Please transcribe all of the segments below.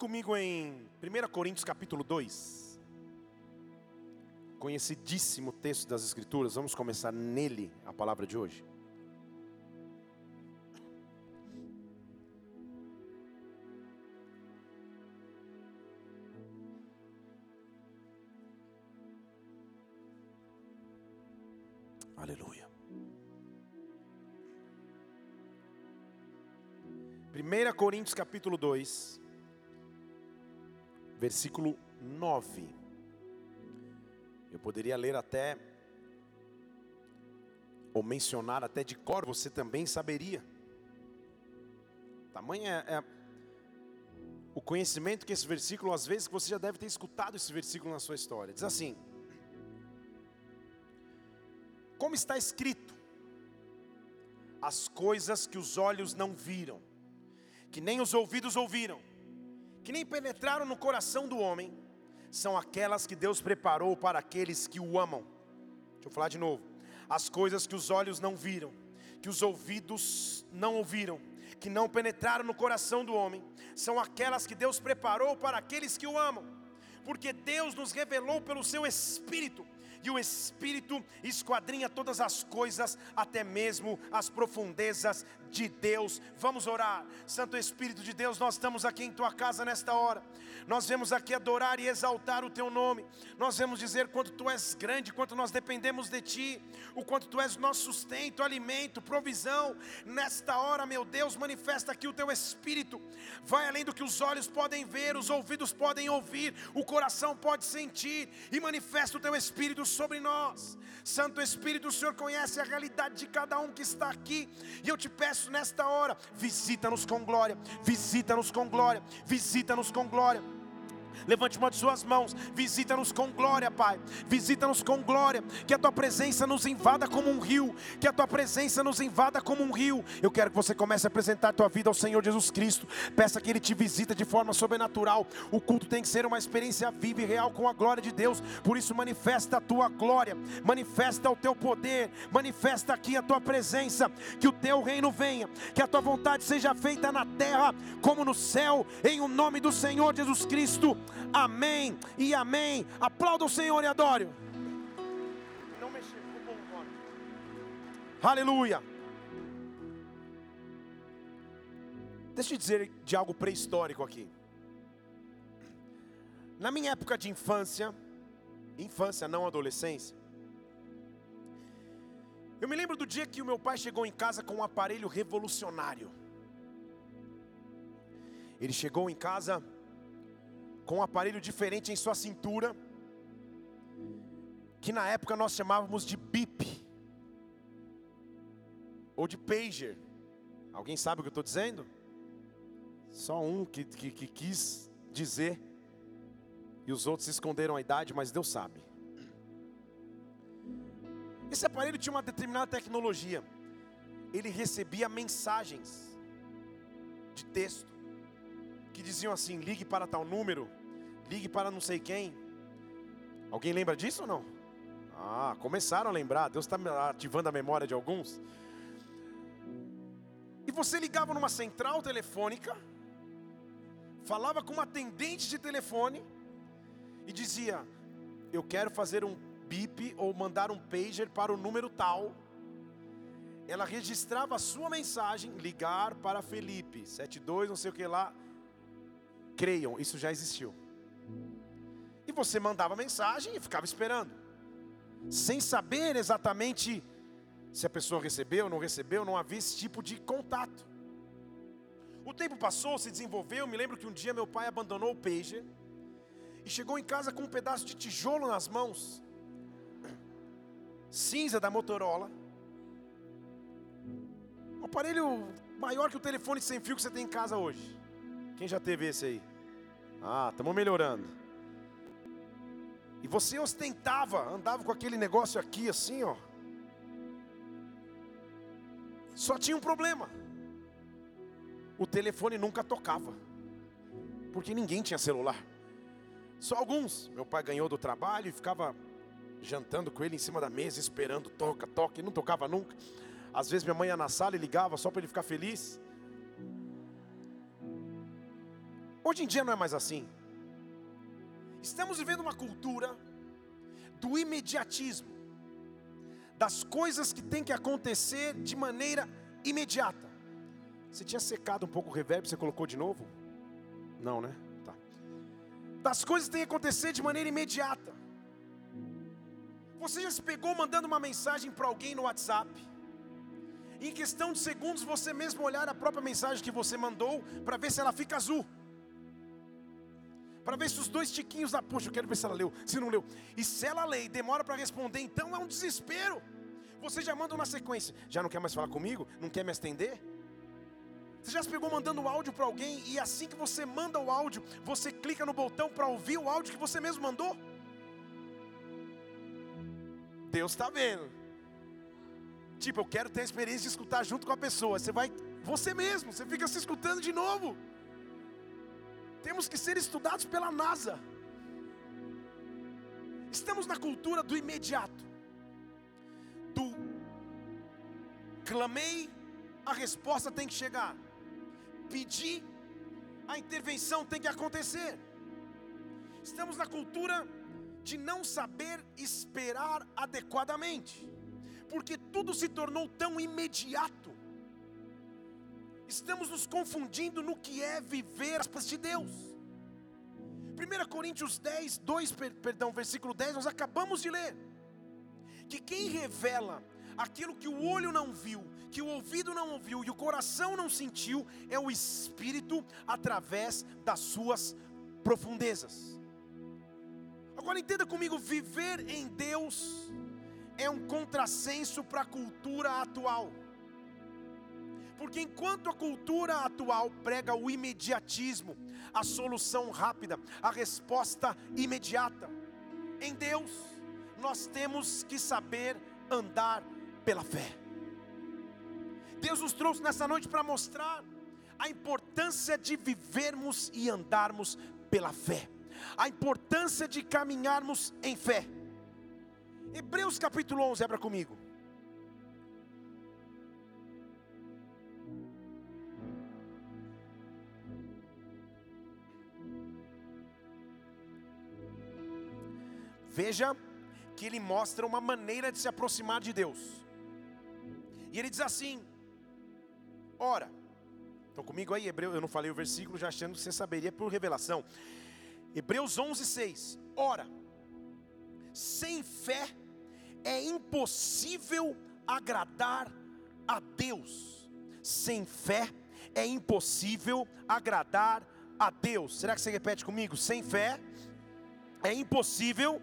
comigo em 1 Coríntios capítulo 2. Conhecidíssimo texto das Escrituras, vamos começar nele a palavra de hoje. Aleluia. 1 Coríntios capítulo 2, versículo 9. Eu poderia ler até, ou mencionar até de cor, você também saberia. Tamanha é, é o conhecimento que esse versículo, às vezes você já deve ter escutado esse versículo na sua história. Diz assim: Como está escrito, as coisas que os olhos não viram, que nem os ouvidos ouviram, que nem penetraram no coração do homem, são aquelas que Deus preparou para aqueles que o amam. Deixa eu falar de novo. As coisas que os olhos não viram, que os ouvidos não ouviram, que não penetraram no coração do homem, são aquelas que Deus preparou para aqueles que o amam. Porque Deus nos revelou pelo seu Espírito e o Espírito esquadrinha todas as coisas, até mesmo as profundezas de Deus. Vamos orar, Santo Espírito de Deus, nós estamos aqui em tua casa nesta hora. Nós vemos aqui adorar e exaltar o teu nome. Nós vemos dizer quanto tu és grande, quanto nós dependemos de ti, o quanto tu és nosso sustento, alimento, provisão. Nesta hora, meu Deus, manifesta aqui o teu Espírito. Vai além do que os olhos podem ver, os ouvidos podem ouvir, o coração pode sentir e manifesta o teu Espírito sobre nós. Santo Espírito, o Senhor conhece a realidade de cada um que está aqui, e eu te peço nesta hora: visita-nos com glória, visita-nos com glória, visita-nos com glória. Levante uma de suas mãos, visita-nos com glória, Pai. Visita-nos com glória, que a tua presença nos invada como um rio, que a tua presença nos invada como um rio. Eu quero que você comece a apresentar a tua vida ao Senhor Jesus Cristo. Peça que ele te visita de forma sobrenatural. O culto tem que ser uma experiência viva e real com a glória de Deus. Por isso manifesta a tua glória, manifesta o teu poder, manifesta aqui a tua presença, que o teu reino venha, que a tua vontade seja feita na terra como no céu, em o nome do Senhor Jesus Cristo. Amém e amém. Aplauda o Senhor e adore. Não mexer, ficou bom agora. Aleluia. Deixa eu dizer de algo pré-histórico aqui. Na minha época de infância, infância, não adolescência, eu me lembro do dia que o meu pai chegou em casa com um aparelho revolucionário. Ele chegou em casa com um aparelho diferente em sua cintura, que na época nós chamávamos de bip, ou de pager. Alguém sabe o que eu estou dizendo? Só um que, que, que quis dizer, e os outros esconderam a idade, mas Deus sabe. Esse aparelho tinha uma determinada tecnologia. Ele recebia mensagens de texto que diziam assim: ligue para tal número, ligue para não sei quem. Alguém lembra disso ou não? Ah, começaram a lembrar. Deus está ativando a memória de alguns. E você ligava numa central telefônica, falava com uma atendente de telefone e dizia: Eu quero fazer um bip ou mandar um pager para o número tal. Ela registrava a sua mensagem, ligar para Felipe, 72, não sei o que lá. Creiam, isso já existiu. E você mandava mensagem e ficava esperando, sem saber exatamente se a pessoa recebeu ou não recebeu, não havia esse tipo de contato. O tempo passou, se desenvolveu. Me lembro que um dia meu pai abandonou o pager e chegou em casa com um pedaço de tijolo nas mãos, cinza da Motorola, um aparelho maior que o telefone sem fio que você tem em casa hoje. Quem já teve esse aí? Ah, estamos melhorando. E você ostentava, andava com aquele negócio aqui assim, ó. Só tinha um problema. O telefone nunca tocava. Porque ninguém tinha celular. Só alguns. Meu pai ganhou do trabalho e ficava jantando com ele em cima da mesa, esperando, toca, toca, e não tocava nunca. Às vezes minha mãe ia na sala e ligava só para ele ficar feliz. Hoje em dia não é mais assim. Estamos vivendo uma cultura do imediatismo, das coisas que tem que acontecer de maneira imediata. Você tinha secado um pouco o reverb, você colocou de novo? Não, né? Tá. Das coisas que tem que acontecer de maneira imediata. Você já se pegou mandando uma mensagem para alguém no WhatsApp? Em questão de segundos, você mesmo olhar a própria mensagem que você mandou para ver se ela fica azul. Para ver se os dois tiquinhos da poxa, eu quero ver se ela leu, se não leu. E se ela lê e demora para responder, então é um desespero. Você já manda uma sequência, já não quer mais falar comigo? Não quer me estender? Você já se pegou mandando áudio para alguém e assim que você manda o áudio, você clica no botão para ouvir o áudio que você mesmo mandou? Deus está vendo. Tipo, eu quero ter a experiência de escutar junto com a pessoa. Você vai, você mesmo, você fica se escutando de novo. Temos que ser estudados pela NASA. Estamos na cultura do imediato. Do clamei, a resposta tem que chegar. Pedi, a intervenção tem que acontecer. Estamos na cultura de não saber esperar adequadamente porque tudo se tornou tão imediato. Estamos nos confundindo no que é viver as de Deus. 1 Coríntios 10, 2, perdão, versículo 10, nós acabamos de ler. Que quem revela aquilo que o olho não viu, que o ouvido não ouviu e o coração não sentiu, é o Espírito através das suas profundezas. Agora entenda comigo: viver em Deus é um contrassenso para a cultura atual. Porque enquanto a cultura atual prega o imediatismo, a solução rápida, a resposta imediata, em Deus nós temos que saber andar pela fé. Deus nos trouxe nessa noite para mostrar a importância de vivermos e andarmos pela fé, a importância de caminharmos em fé. Hebreus capítulo 11, abra comigo. Veja que ele mostra uma maneira de se aproximar de Deus. E ele diz assim: Ora, estão comigo aí, Hebreu, eu não falei o versículo já achando que você saberia por revelação. Hebreus 11, 6. Ora, sem fé é impossível agradar a Deus. Sem fé é impossível agradar a Deus. Será que você repete comigo? Sem fé é impossível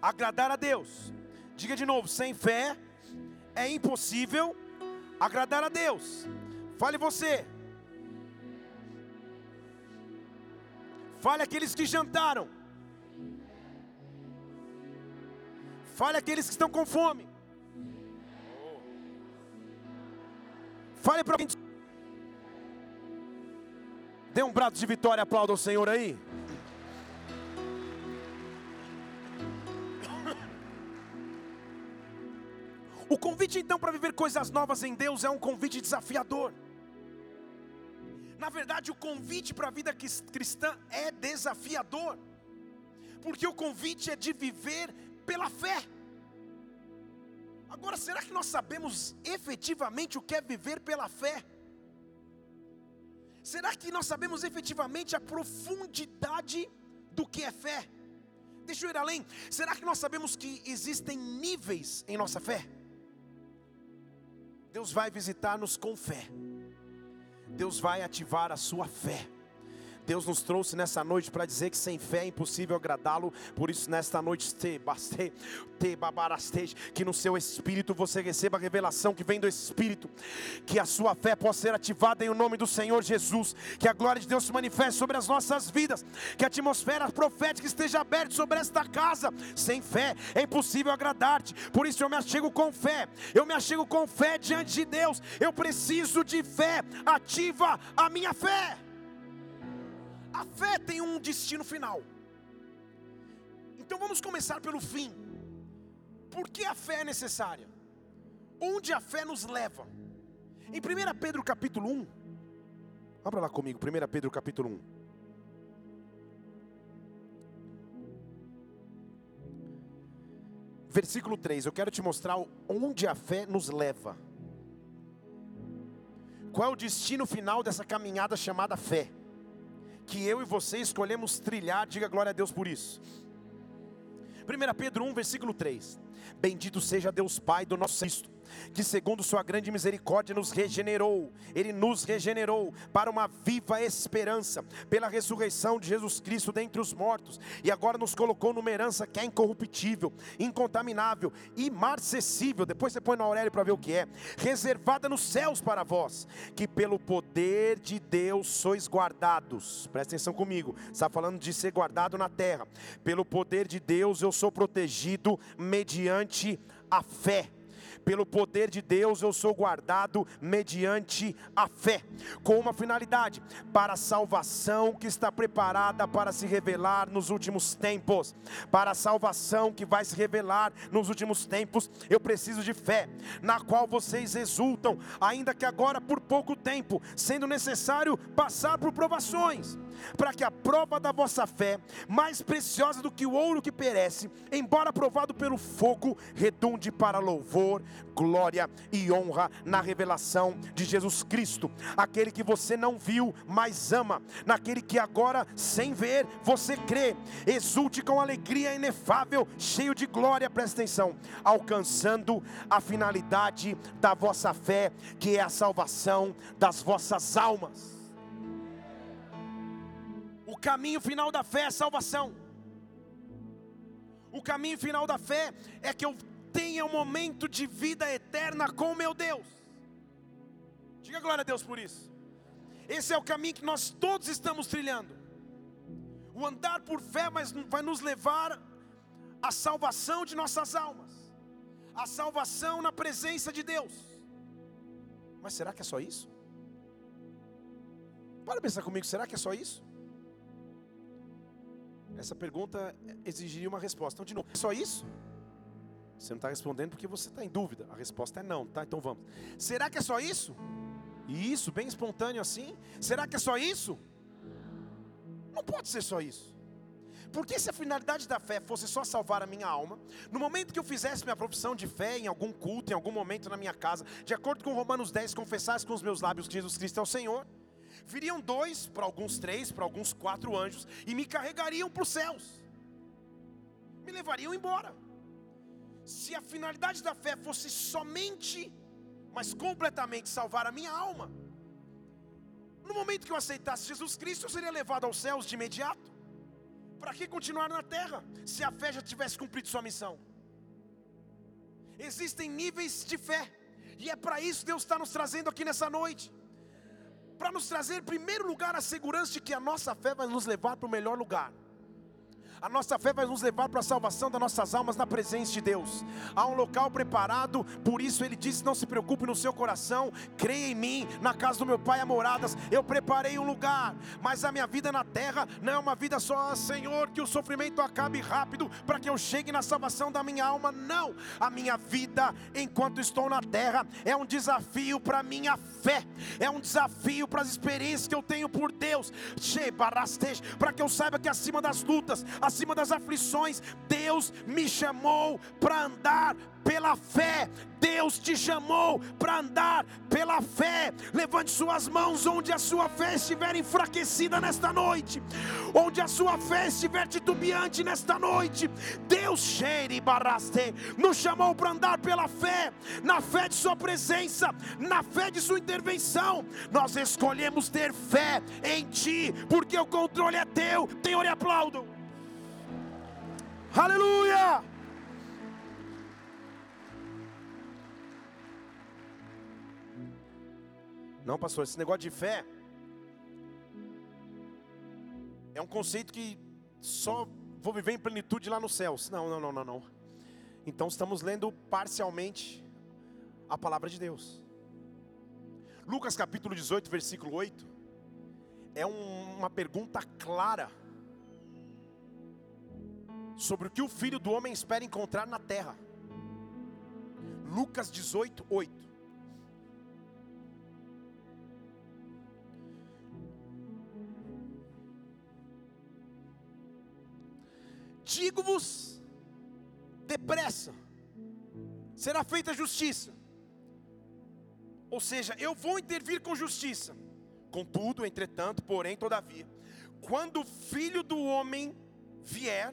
agradar a Deus. Diga de novo: sem fé é impossível agradar a Deus. Fale você. Fale aqueles que jantaram. Fale aqueles que estão com fome. Fale para alguém. Dê um braço de vitória, aplauda o Senhor aí. O convite então para viver coisas novas em Deus é um convite desafiador. Na verdade, o convite para a vida cristã é desafiador, porque o convite é de viver pela fé. Agora, será que nós sabemos efetivamente o que é viver pela fé? Será que nós sabemos efetivamente a profundidade do que é fé? Deixa eu ir além. Será que nós sabemos que existem níveis em nossa fé? Deus vai visitar-nos com fé. Deus vai ativar a sua fé. Deus nos trouxe nessa noite para dizer que sem fé é impossível agradá-lo. Por isso, nesta noite, te baste, te que no seu espírito você receba a revelação que vem do Espírito, que a sua fé possa ser ativada em nome do Senhor Jesus, que a glória de Deus se manifeste sobre as nossas vidas, que a atmosfera profética esteja aberta sobre esta casa. Sem fé é impossível agradar-te. Por isso eu me achego com fé. Eu me achego com fé diante de Deus. Eu preciso de fé. Ativa a minha fé. A fé tem um destino final. Então vamos começar pelo fim. Por que a fé é necessária? Onde a fé nos leva? Em 1 Pedro capítulo 1, abra lá comigo, 1 Pedro capítulo 1. Versículo 3, eu quero te mostrar onde a fé nos leva. Qual é o destino final dessa caminhada chamada fé? Que eu e você escolhemos trilhar, diga glória a Deus por isso. 1 Pedro 1, versículo 3: Bendito seja Deus Pai do nosso Cristo que segundo sua grande misericórdia nos regenerou, ele nos regenerou para uma viva esperança, pela ressurreição de Jesus Cristo dentre os mortos, e agora nos colocou numa herança que é incorruptível, incontaminável, imarcessível, depois você põe na Aurélio para ver o que é, reservada nos céus para vós, que pelo poder de Deus sois guardados, presta atenção comigo, está falando de ser guardado na terra, pelo poder de Deus eu sou protegido mediante a fé pelo poder de Deus eu sou guardado mediante a fé, com uma finalidade, para a salvação que está preparada para se revelar nos últimos tempos. Para a salvação que vai se revelar nos últimos tempos, eu preciso de fé, na qual vocês exultam, ainda que agora por pouco tempo, sendo necessário passar por provações para que a prova da vossa fé, mais preciosa do que o ouro que perece, embora provado pelo fogo, redunde para louvor, glória e honra na revelação de Jesus Cristo, aquele que você não viu, mas ama, naquele que agora, sem ver, você crê, exulte com alegria inefável, cheio de glória, presta atenção, alcançando a finalidade da vossa fé, que é a salvação das vossas almas. O caminho final da fé é salvação. O caminho final da fé é que eu tenha um momento de vida eterna com meu Deus. Diga glória a Deus por isso. Esse é o caminho que nós todos estamos trilhando. O andar por fé vai nos levar à salvação de nossas almas, à salvação na presença de Deus. Mas será que é só isso? Para pensar comigo, será que é só isso? Essa pergunta exigiria uma resposta. Então, de novo, é só isso? Você não está respondendo porque você está em dúvida. A resposta é não, tá? Então vamos. Será que é só isso? Isso, bem espontâneo assim? Será que é só isso? Não pode ser só isso. Porque se a finalidade da fé fosse só salvar a minha alma, no momento que eu fizesse minha profissão de fé em algum culto, em algum momento na minha casa, de acordo com Romanos 10, confessasse com os meus lábios que Jesus Cristo é o Senhor, viriam dois, para alguns três, para alguns quatro anjos, e me carregariam para os céus, me levariam embora. Se a finalidade da fé fosse somente, mas completamente salvar a minha alma, no momento que eu aceitasse Jesus Cristo, eu seria levado aos céus de imediato. Para que continuar na terra, se a fé já tivesse cumprido sua missão? Existem níveis de fé, e é para isso Deus está nos trazendo aqui nessa noite para nos trazer, em primeiro lugar, a segurança de que a nossa fé vai nos levar para o melhor lugar. A nossa fé vai nos levar para a salvação das nossas almas na presença de Deus. Há um local preparado, por isso ele disse: Não se preocupe no seu coração, creia em mim, na casa do meu pai há moradas. Eu preparei um lugar, mas a minha vida na terra não é uma vida só, Senhor, que o sofrimento acabe rápido para que eu chegue na salvação da minha alma. Não, a minha vida enquanto estou na terra é um desafio para minha fé, é um desafio para as experiências que eu tenho por Deus, para que eu saiba que acima das lutas, acima das aflições, Deus me chamou para andar pela fé. Deus te chamou para andar pela fé. Levante suas mãos onde a sua fé estiver enfraquecida nesta noite, onde a sua fé estiver titubeante nesta noite. Deus cheire baraste, nos chamou para andar pela fé, na fé de Sua presença, na fé de Sua intervenção. Nós escolhemos ter fé em Ti, porque o controle é Teu. Tenhor e aplaudam. Aleluia! Não, pastor, esse negócio de fé é um conceito que só vou viver em plenitude lá nos céus. Não, não, não, não, não. Então estamos lendo parcialmente a palavra de Deus. Lucas capítulo 18, versículo 8, é um, uma pergunta clara sobre o que o filho do homem espera encontrar na terra. Lucas 18, 8. Digo-vos depressa, será feita justiça. Ou seja, eu vou intervir com justiça. Contudo, entretanto, porém, todavia, quando o filho do homem vier,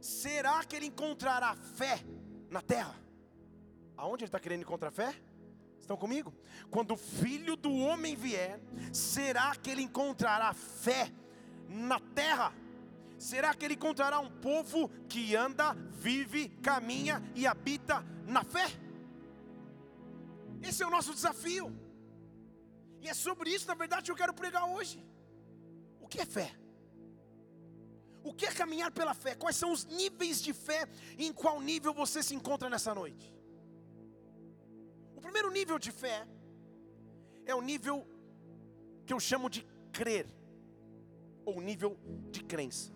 será que ele encontrará fé na terra? Aonde ele está querendo encontrar fé? Estão comigo? Quando o filho do homem vier, será que ele encontrará fé na terra? Será que ele encontrará um povo que anda, vive, caminha e habita na fé? Esse é o nosso desafio. E é sobre isso, na verdade, que eu quero pregar hoje. O que é fé? O que é caminhar pela fé? Quais são os níveis de fé e em qual nível você se encontra nessa noite? O primeiro nível de fé é o nível que eu chamo de crer, ou nível de crença.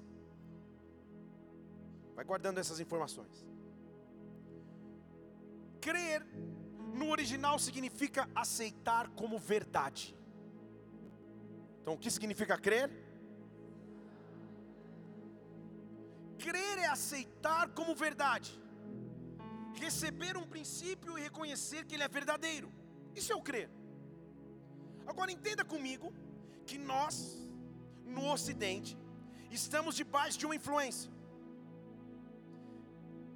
Vai guardando essas informações. Crer no original significa aceitar como verdade. Então, o que significa crer? Crer é aceitar como verdade, receber um princípio e reconhecer que ele é verdadeiro. Isso é o crer. Agora entenda comigo que nós, no Ocidente, estamos debaixo de uma influência.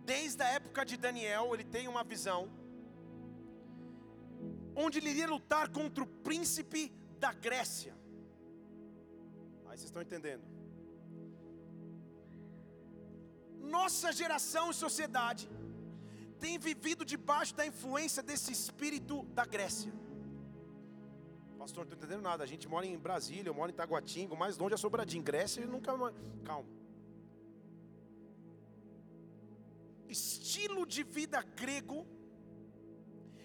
Desde a época de Daniel, ele tem uma visão onde ele iria lutar contra o príncipe da Grécia. Aí vocês estão entendendo. Nossa geração e sociedade tem vivido debaixo da influência desse espírito da Grécia. Pastor, não estou entendendo nada. A gente mora em Brasília, eu moro em Taguatinga, mais longe é Sobradinho. Grécia nunca. Calma. Estilo de vida grego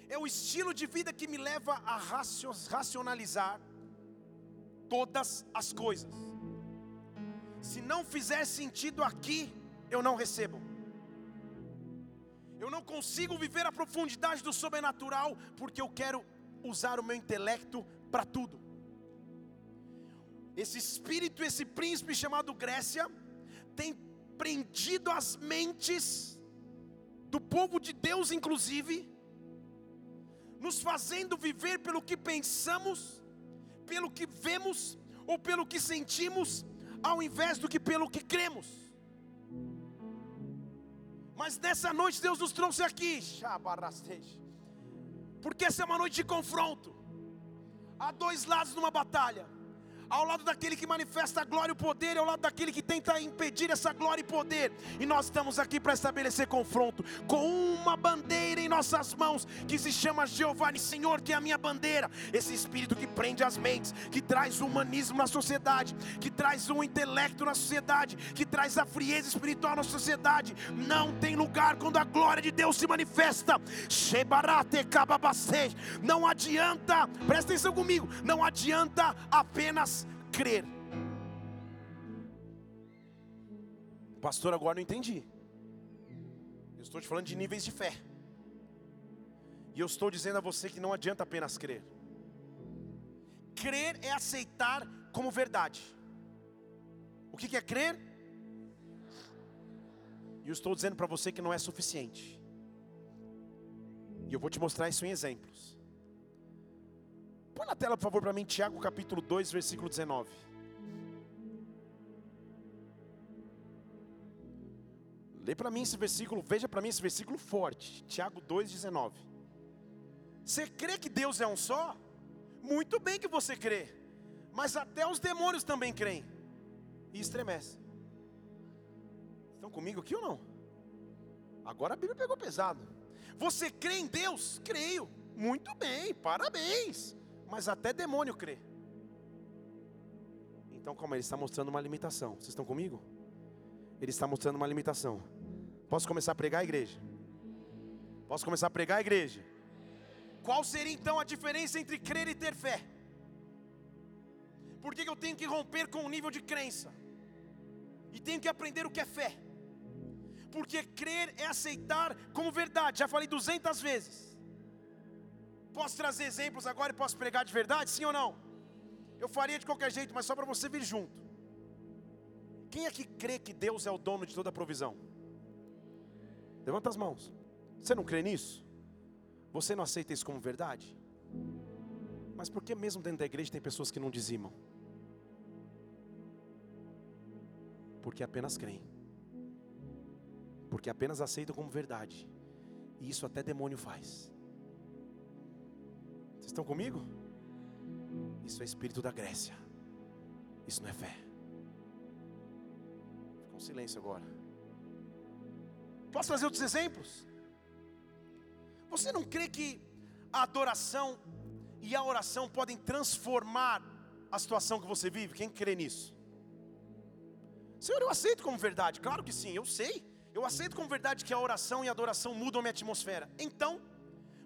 é o estilo de vida que me leva a racionalizar todas as coisas. Se não fizer sentido aqui, eu não recebo. Eu não consigo viver a profundidade do sobrenatural porque eu quero usar o meu intelecto para tudo. Esse espírito, esse príncipe chamado Grécia, tem prendido as mentes do povo de Deus, inclusive, nos fazendo viver pelo que pensamos, pelo que vemos ou pelo que sentimos, ao invés do que pelo que cremos. Mas nessa noite Deus nos trouxe aqui, porque essa é uma noite de confronto. Há dois lados numa batalha ao lado daquele que manifesta a glória e o poder, e ao lado daquele que tenta impedir essa glória e poder. E nós estamos aqui para estabelecer confronto com uma bandeira em nossas mãos que se chama Jeová, Senhor, que é a minha bandeira. Esse espírito que prende as mentes, que traz humanismo na sociedade, que traz o intelecto na sociedade, que traz a frieza espiritual na sociedade, não tem lugar quando a glória de Deus se manifesta. Não adianta, presta atenção comigo, não adianta apenas crer. Pastor, agora não entendi. Eu estou te falando de níveis de fé. E eu estou dizendo a você que não adianta apenas crer. Crer é aceitar como verdade. O que é crer? E eu estou dizendo para você que não é suficiente. E eu vou te mostrar isso em exemplos. Põe na tela, por favor, para mim, Tiago capítulo 2, versículo 19. Lê para mim esse versículo, veja para mim esse versículo forte. Tiago 2,19. Você crê que Deus é um só? Muito bem que você crê. Mas até os demônios também creem. E estremecem. Estão comigo aqui ou não? Agora a Bíblia pegou pesado. Você crê em Deus? Creio. Muito bem, parabéns mas até demônio crê. Então, como ele está mostrando uma limitação. Vocês estão comigo? Ele está mostrando uma limitação. Posso começar a pregar a igreja? Posso começar a pregar a igreja? Qual seria então a diferença entre crer e ter fé? Por que eu tenho que romper com o nível de crença? E tenho que aprender o que é fé? Porque crer é aceitar como verdade, já falei 200 vezes. Posso trazer exemplos agora e posso pregar de verdade? Sim ou não? Eu faria de qualquer jeito, mas só para você vir junto. Quem é que crê que Deus é o dono de toda a provisão? Levanta as mãos. Você não crê nisso? Você não aceita isso como verdade? Mas por que mesmo dentro da igreja tem pessoas que não dizimam? Porque apenas creem. Porque apenas aceitam como verdade. E isso até demônio faz. Estão comigo? Isso é espírito da Grécia. Isso não é fé. Fica um silêncio agora. Posso trazer outros exemplos? Você não crê que a adoração e a oração podem transformar a situação que você vive? Quem crê nisso? Senhor, eu aceito como verdade, claro que sim, eu sei. Eu aceito como verdade que a oração e a adoração mudam a minha atmosfera. Então,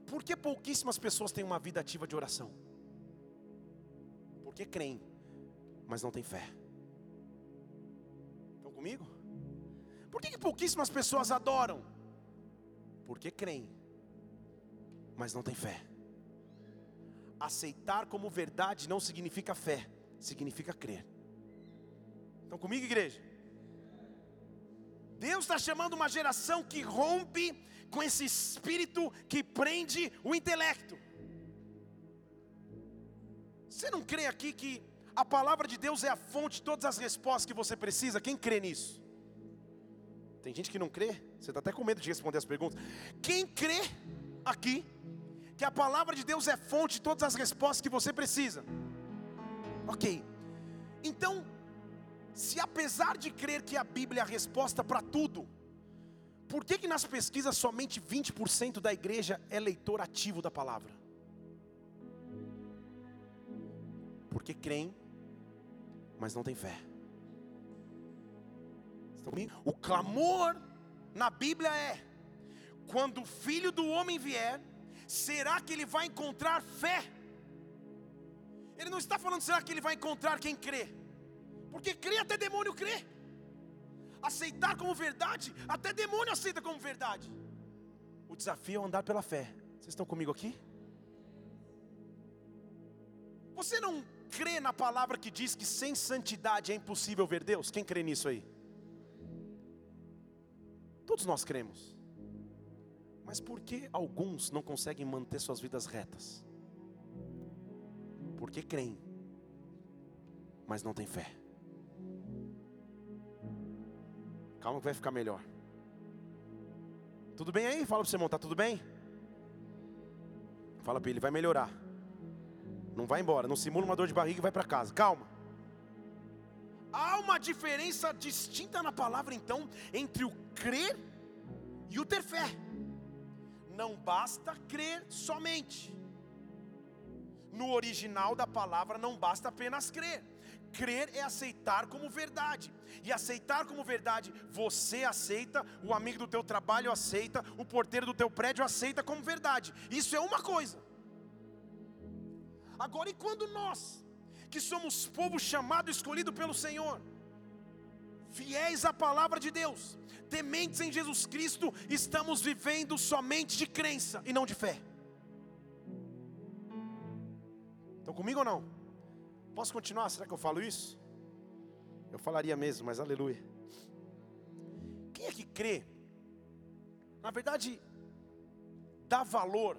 por que pouquíssimas pessoas têm uma vida ativa de oração? Porque creem, mas não têm fé. Estão comigo? Por que, que pouquíssimas pessoas adoram? Porque creem, mas não têm fé. Aceitar como verdade não significa fé, significa crer. Estão comigo, igreja? Deus está chamando uma geração que rompe com esse espírito que prende o intelecto. Você não crê aqui que a palavra de Deus é a fonte de todas as respostas que você precisa? Quem crê nisso? Tem gente que não crê, você está até com medo de responder as perguntas. Quem crê aqui que a palavra de Deus é fonte de todas as respostas que você precisa. Ok, então, se apesar de crer que a Bíblia é a resposta para tudo, por que, que nas pesquisas somente 20% da igreja é leitor ativo da palavra? Porque creem, mas não tem fé. O clamor na Bíblia é: quando o filho do homem vier, será que ele vai encontrar fé? Ele não está falando, será que ele vai encontrar quem crê? Porque crê até demônio crê. Aceitar como verdade, até demônio aceita como verdade. O desafio é andar pela fé. Vocês estão comigo aqui? Você não crê na palavra que diz que sem santidade é impossível ver Deus? Quem crê nisso aí? Todos nós cremos. Mas por que alguns não conseguem manter suas vidas retas? Porque creem, mas não têm fé. Calma que vai ficar melhor. Tudo bem aí? Fala para você irmão, tá tudo bem? Fala para ele, vai melhorar. Não vai embora, não simula uma dor de barriga e vai para casa. Calma. Há uma diferença distinta na palavra então entre o crer e o ter fé não basta crer somente. No original da palavra, não basta apenas crer. Crer é aceitar como verdade. E aceitar como verdade, você aceita, o amigo do teu trabalho aceita, o porteiro do teu prédio aceita como verdade. Isso é uma coisa. Agora, e quando nós, que somos povo chamado, escolhido pelo Senhor, fiéis à palavra de Deus, tementes em Jesus Cristo, estamos vivendo somente de crença e não de fé. Estão comigo ou não? Posso continuar? Será que eu falo isso? Eu falaria mesmo, mas aleluia. Quem é que crê? Na verdade, dá valor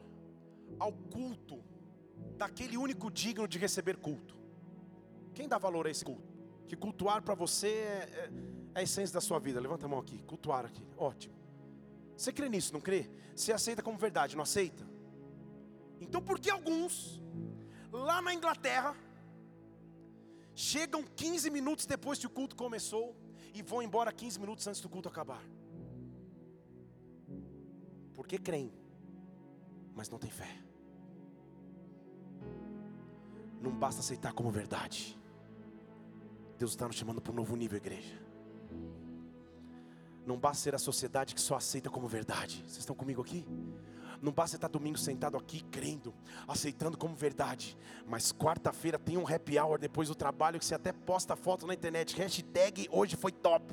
ao culto daquele único digno de receber culto. Quem dá valor a esse culto? Que cultuar para você é, é é a essência da sua vida. Levanta a mão aqui, cultuar aqui. Ótimo. Você crê nisso, não crê? Você aceita como verdade, não aceita? Então por que alguns lá na Inglaterra chegam 15 minutos depois que o culto começou e vão embora 15 minutos antes do culto acabar? Porque creem, mas não tem fé. Não basta aceitar como verdade. Deus está nos chamando para um novo nível, igreja. Não basta ser a sociedade que só aceita como verdade. Vocês estão comigo aqui? Não basta estar domingo sentado aqui crendo, aceitando como verdade. Mas quarta-feira tem um happy hour depois do trabalho que você até posta foto na internet. Hashtag hoje foi top.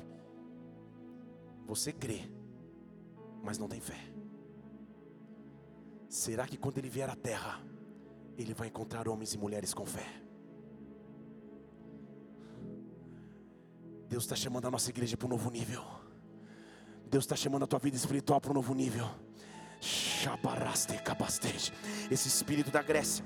Você crê, mas não tem fé. Será que quando ele vier à terra, ele vai encontrar homens e mulheres com fé? Deus está chamando a nossa igreja para um novo nível. Deus está chamando a tua vida espiritual para um novo nível. Esse espírito da Grécia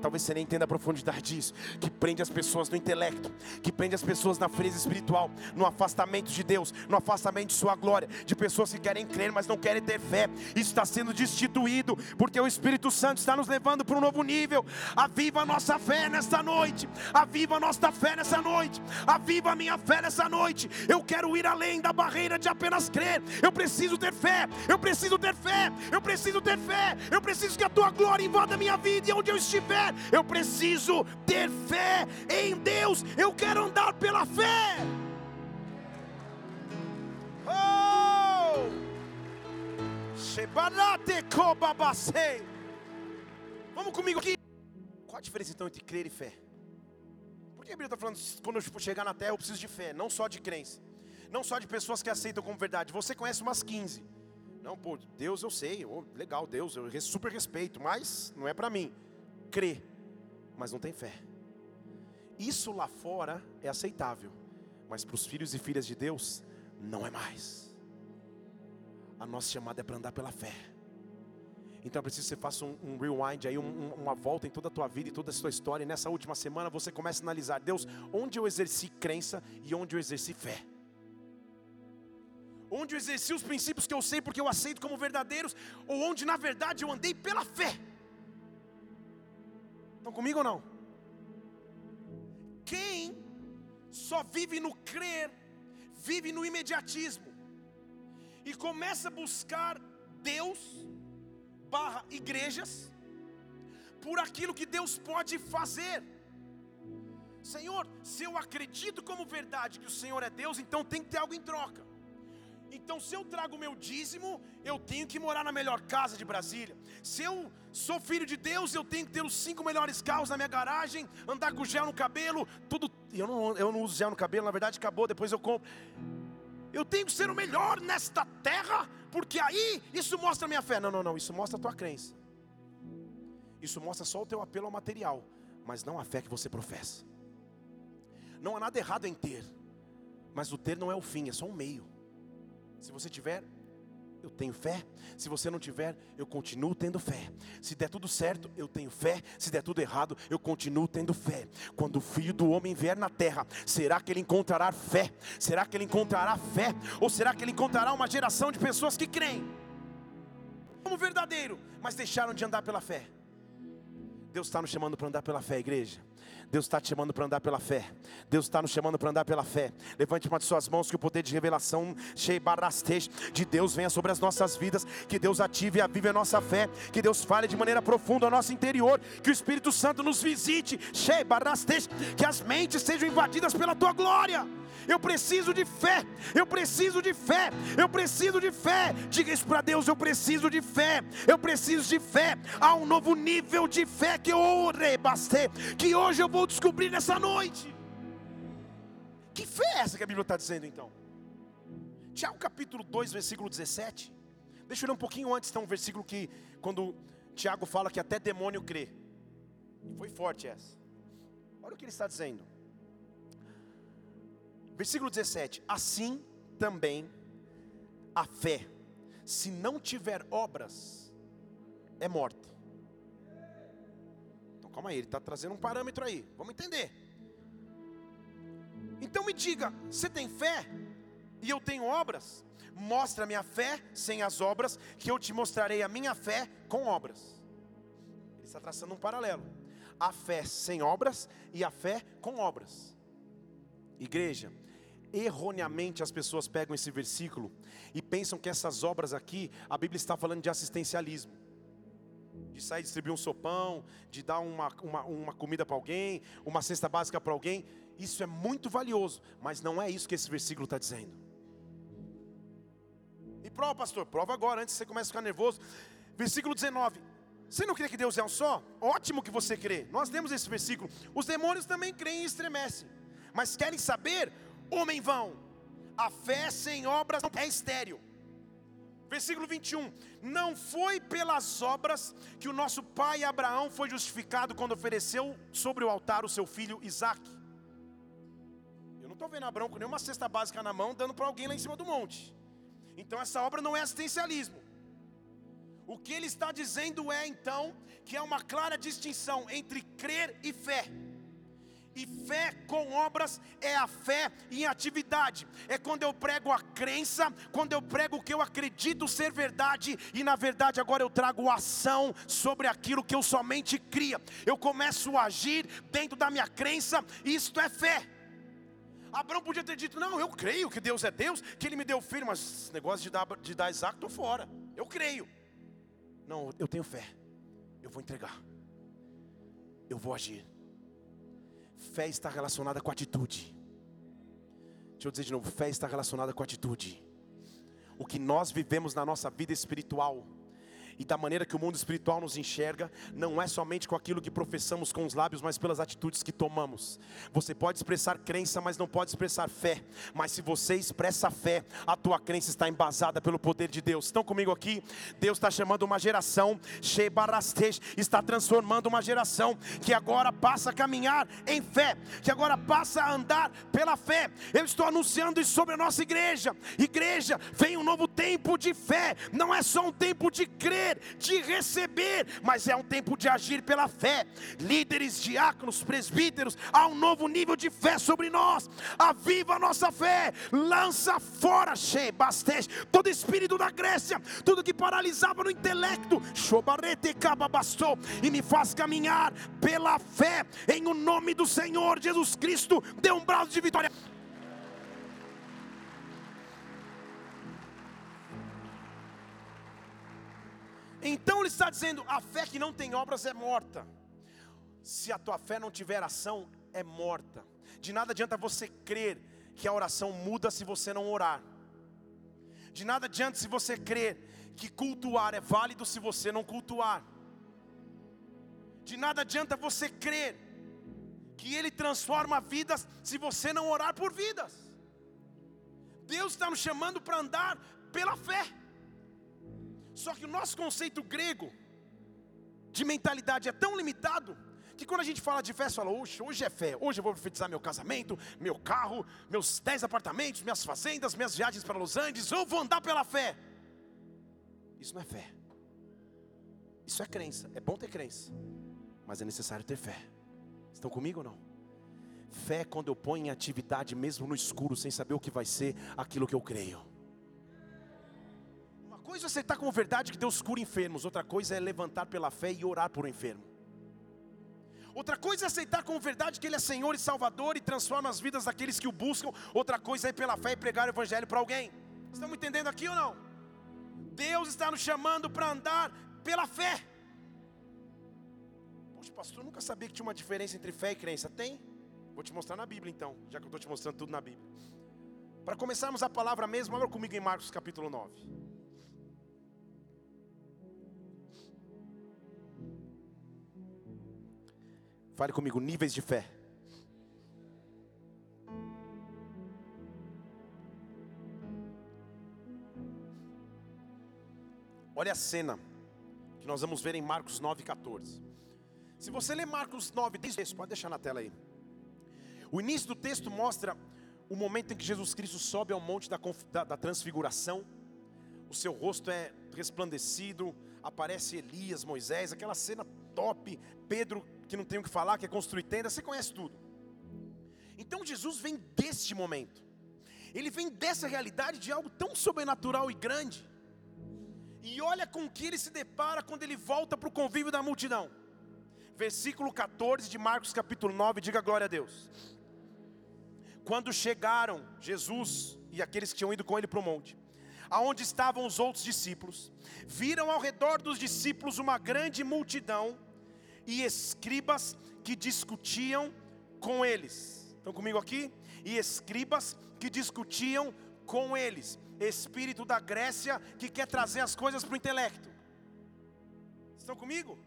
Talvez você nem entenda a profundidade disso. Que prende as pessoas no intelecto, que prende as pessoas na fresa espiritual, no afastamento de Deus, no afastamento de Sua glória, de pessoas que querem crer, mas não querem ter fé. Isso está sendo destituído, porque o Espírito Santo está nos levando para um novo nível. Aviva a nossa fé nesta noite, aviva a nossa fé nessa noite, aviva a minha fé nessa noite. Eu quero ir além da barreira de apenas crer. Eu preciso ter fé, eu preciso ter fé, eu preciso ter fé, eu preciso que a tua glória invada a minha vida vida e onde eu estiver, eu preciso ter fé em Deus. Eu quero andar pela fé. Oh! Vamos comigo aqui. Qual a diferença então entre crer e fé? Por que a Bíblia está falando quando eu chegar na terra eu preciso de fé, não só de crença, não só de pessoas que aceitam como verdade. Você conhece umas 15. Não, pô, Deus eu sei, oh, legal, Deus, eu super respeito, mas não é para mim. Crê, mas não tem fé. Isso lá fora é aceitável, mas para os filhos e filhas de Deus, não é mais. A nossa chamada é para andar pela fé. Então é preciso que você faça um, um rewind aí, um, uma volta em toda a tua vida e toda a sua história. E nessa última semana você começa a analisar, Deus, onde eu exerci crença e onde eu exerci fé onde eu exerci os princípios que eu sei porque eu aceito como verdadeiros, ou onde na verdade eu andei pela fé. Estão comigo ou não? Quem só vive no crer, vive no imediatismo, e começa a buscar Deus, barra igrejas, por aquilo que Deus pode fazer. Senhor, se eu acredito como verdade que o Senhor é Deus, então tem que ter algo em troca. Então, se eu trago o meu dízimo, eu tenho que morar na melhor casa de Brasília. Se eu sou filho de Deus, eu tenho que ter os cinco melhores carros na minha garagem, andar com gel no cabelo, tudo. Eu não, eu não uso gel no cabelo, na verdade acabou, depois eu compro. Eu tenho que ser o melhor nesta terra, porque aí isso mostra a minha fé. Não, não, não, isso mostra a tua crença. Isso mostra só o teu apelo ao material, mas não a fé que você professa. Não há nada errado em ter, mas o ter não é o fim, é só um meio. Se você tiver, eu tenho fé. Se você não tiver, eu continuo tendo fé. Se der tudo certo, eu tenho fé. Se der tudo errado, eu continuo tendo fé. Quando o filho do homem vier na terra, será que ele encontrará fé? Será que ele encontrará fé? Ou será que ele encontrará uma geração de pessoas que creem? Como verdadeiro, mas deixaram de andar pela fé. Deus está nos chamando para andar pela fé, igreja. Deus está te chamando para andar pela fé. Deus está nos chamando para andar pela fé. Levante uma de suas mãos que o poder de revelação de Deus venha sobre as nossas vidas. Que Deus ative e avive a nossa fé. Que Deus fale de maneira profunda ao nosso interior. Que o Espírito Santo nos visite. Que as mentes sejam invadidas pela tua glória. Eu preciso de fé, eu preciso de fé, eu preciso de fé. Diga isso para Deus: eu preciso de fé, eu preciso de fé. Há um novo nível de fé que eu rebastei, que hoje eu vou descobrir nessa noite. Que fé é essa que a Bíblia está dizendo então? Tiago capítulo 2, versículo 17. Deixa eu ler um pouquinho antes, então, um versículo que, quando Tiago fala que até demônio crê. Foi forte essa. Olha o que ele está dizendo. Versículo 17: Assim também a fé, se não tiver obras, é morta. Calma aí, ele está trazendo um parâmetro aí, vamos entender. Então me diga, você tem fé e eu tenho obras? Mostra a minha fé sem as obras, que eu te mostrarei a minha fé com obras. Ele está traçando um paralelo: a fé sem obras e a fé com obras. Igreja, erroneamente as pessoas pegam esse versículo e pensam que essas obras aqui, a Bíblia está falando de assistencialismo. De sair distribuir um sopão, de dar uma, uma, uma comida para alguém, uma cesta básica para alguém. Isso é muito valioso, mas não é isso que esse versículo está dizendo. E prova, pastor, prova agora, antes que você comece a ficar nervoso. Versículo 19. Você não crê que Deus é um só? Ótimo que você crê. Nós lemos esse versículo. Os demônios também creem e estremecem. Mas querem saber homem vão. A fé sem obras é estéril. Versículo 21. Não foi pelas obras que o nosso pai Abraão foi justificado quando ofereceu sobre o altar o seu filho Isaac. Eu não estou vendo Abraão com nenhuma cesta básica na mão dando para alguém lá em cima do monte. Então essa obra não é assistencialismo. O que ele está dizendo é então que é uma clara distinção entre crer e fé. E fé com obras é a fé em atividade. É quando eu prego a crença, quando eu prego o que eu acredito ser verdade, e na verdade agora eu trago ação sobre aquilo que eu somente cria. Eu começo a agir dentro da minha crença, isto é fé. Abraão podia ter dito: Não, eu creio que Deus é Deus, que Ele me deu filho, mas esse negócio de dar, de dar estou fora. Eu creio. Não, eu tenho fé. Eu vou entregar. Eu vou agir. Fé está relacionada com atitude. Deixa eu dizer de novo: fé está relacionada com atitude. O que nós vivemos na nossa vida espiritual e da maneira que o mundo espiritual nos enxerga, não é somente com aquilo que professamos com os lábios, mas pelas atitudes que tomamos. Você pode expressar crença, mas não pode expressar fé. Mas se você expressa fé, a tua crença está embasada pelo poder de Deus. Estão comigo aqui? Deus está chamando uma geração, está transformando uma geração que agora passa a caminhar em fé, que agora passa a andar pela fé. Eu estou anunciando isso sobre a nossa igreja. Igreja, vem um novo tempo de fé, não é só um tempo de crer de receber, mas é um tempo de agir pela fé. Líderes, diáconos, presbíteros, há um novo nível de fé sobre nós. Aviva a nossa fé, lança fora, bastante todo espírito da Grécia, tudo que paralisava no intelecto, bastou e me faz caminhar pela fé em o nome do Senhor Jesus Cristo. Dê um braço de vitória. Então ele está dizendo: a fé que não tem obras é morta. Se a tua fé não tiver ação, é morta. De nada adianta você crer que a oração muda se você não orar. De nada adianta se você crer que cultuar é válido se você não cultuar. De nada adianta você crer que Ele transforma vidas se você não orar por vidas. Deus está nos chamando para andar pela fé. Só que o nosso conceito grego de mentalidade é tão limitado que quando a gente fala de fé, você fala, hoje, hoje é fé, hoje eu vou profetizar meu casamento, meu carro, meus dez apartamentos, minhas fazendas, minhas viagens para Los Angeles, eu vou andar pela fé. Isso não é fé. Isso é crença. É bom ter crença, mas é necessário ter fé. Estão comigo ou não? Fé é quando eu ponho em atividade, mesmo no escuro, sem saber o que vai ser, aquilo que eu creio coisa é aceitar como verdade que Deus cura enfermos, outra coisa é levantar pela fé e orar por um enfermo. Outra coisa é aceitar como verdade que Ele é Senhor e Salvador e transforma as vidas daqueles que o buscam. Outra coisa é pela fé e pregar o Evangelho para alguém. Estamos entendendo aqui ou não? Deus está nos chamando para andar pela fé. Poxa, pastor, eu nunca sabia que tinha uma diferença entre fé e crença. Tem? Vou te mostrar na Bíblia então, já que eu estou te mostrando tudo na Bíblia. Para começarmos a palavra mesmo, abra comigo em Marcos capítulo 9. Fale comigo, níveis de fé. Olha a cena que nós vamos ver em Marcos 9,14. Se você ler Marcos 9, pode deixar na tela aí. O início do texto mostra o momento em que Jesus Cristo sobe ao monte da, da, da transfiguração. O seu rosto é resplandecido, aparece Elias, Moisés, aquela cena top. Pedro que não tem o que falar, que é construir tenda, você conhece tudo. Então Jesus vem deste momento, ele vem dessa realidade de algo tão sobrenatural e grande, e olha com que ele se depara quando ele volta para o convívio da multidão. Versículo 14 de Marcos capítulo 9, diga glória a Deus. Quando chegaram Jesus e aqueles que tinham ido com ele para o monte, aonde estavam os outros discípulos, viram ao redor dos discípulos uma grande multidão e escribas que discutiam com eles. Estão comigo aqui? E escribas que discutiam com eles. Espírito da Grécia que quer trazer as coisas para o intelecto. Estão comigo?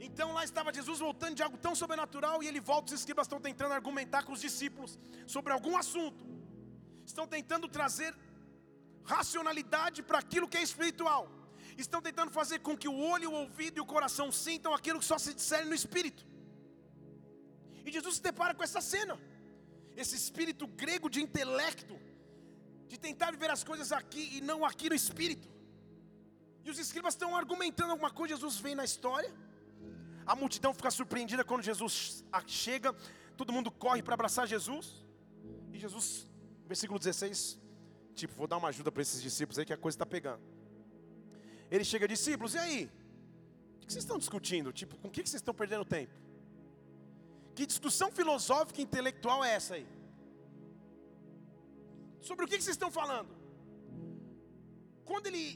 Então lá estava Jesus voltando de algo tão sobrenatural e ele volta, os escribas estão tentando argumentar com os discípulos sobre algum assunto. Estão tentando trazer racionalidade para aquilo que é espiritual estão tentando fazer com que o olho, o ouvido e o coração sintam aquilo que só se disserem no espírito. E Jesus se depara com essa cena, esse espírito grego de intelecto, de tentar viver as coisas aqui e não aqui no espírito. E os escribas estão argumentando alguma coisa, Jesus vem na história. A multidão fica surpreendida quando Jesus chega, todo mundo corre para abraçar Jesus. E Jesus, versículo 16, tipo, vou dar uma ajuda para esses discípulos aí que a coisa está pegando. Ele chega, discípulos, e aí? O que vocês estão discutindo? Tipo, com o que vocês estão perdendo tempo? Que discussão filosófica e intelectual é essa aí? Sobre o que vocês estão falando? Quando ele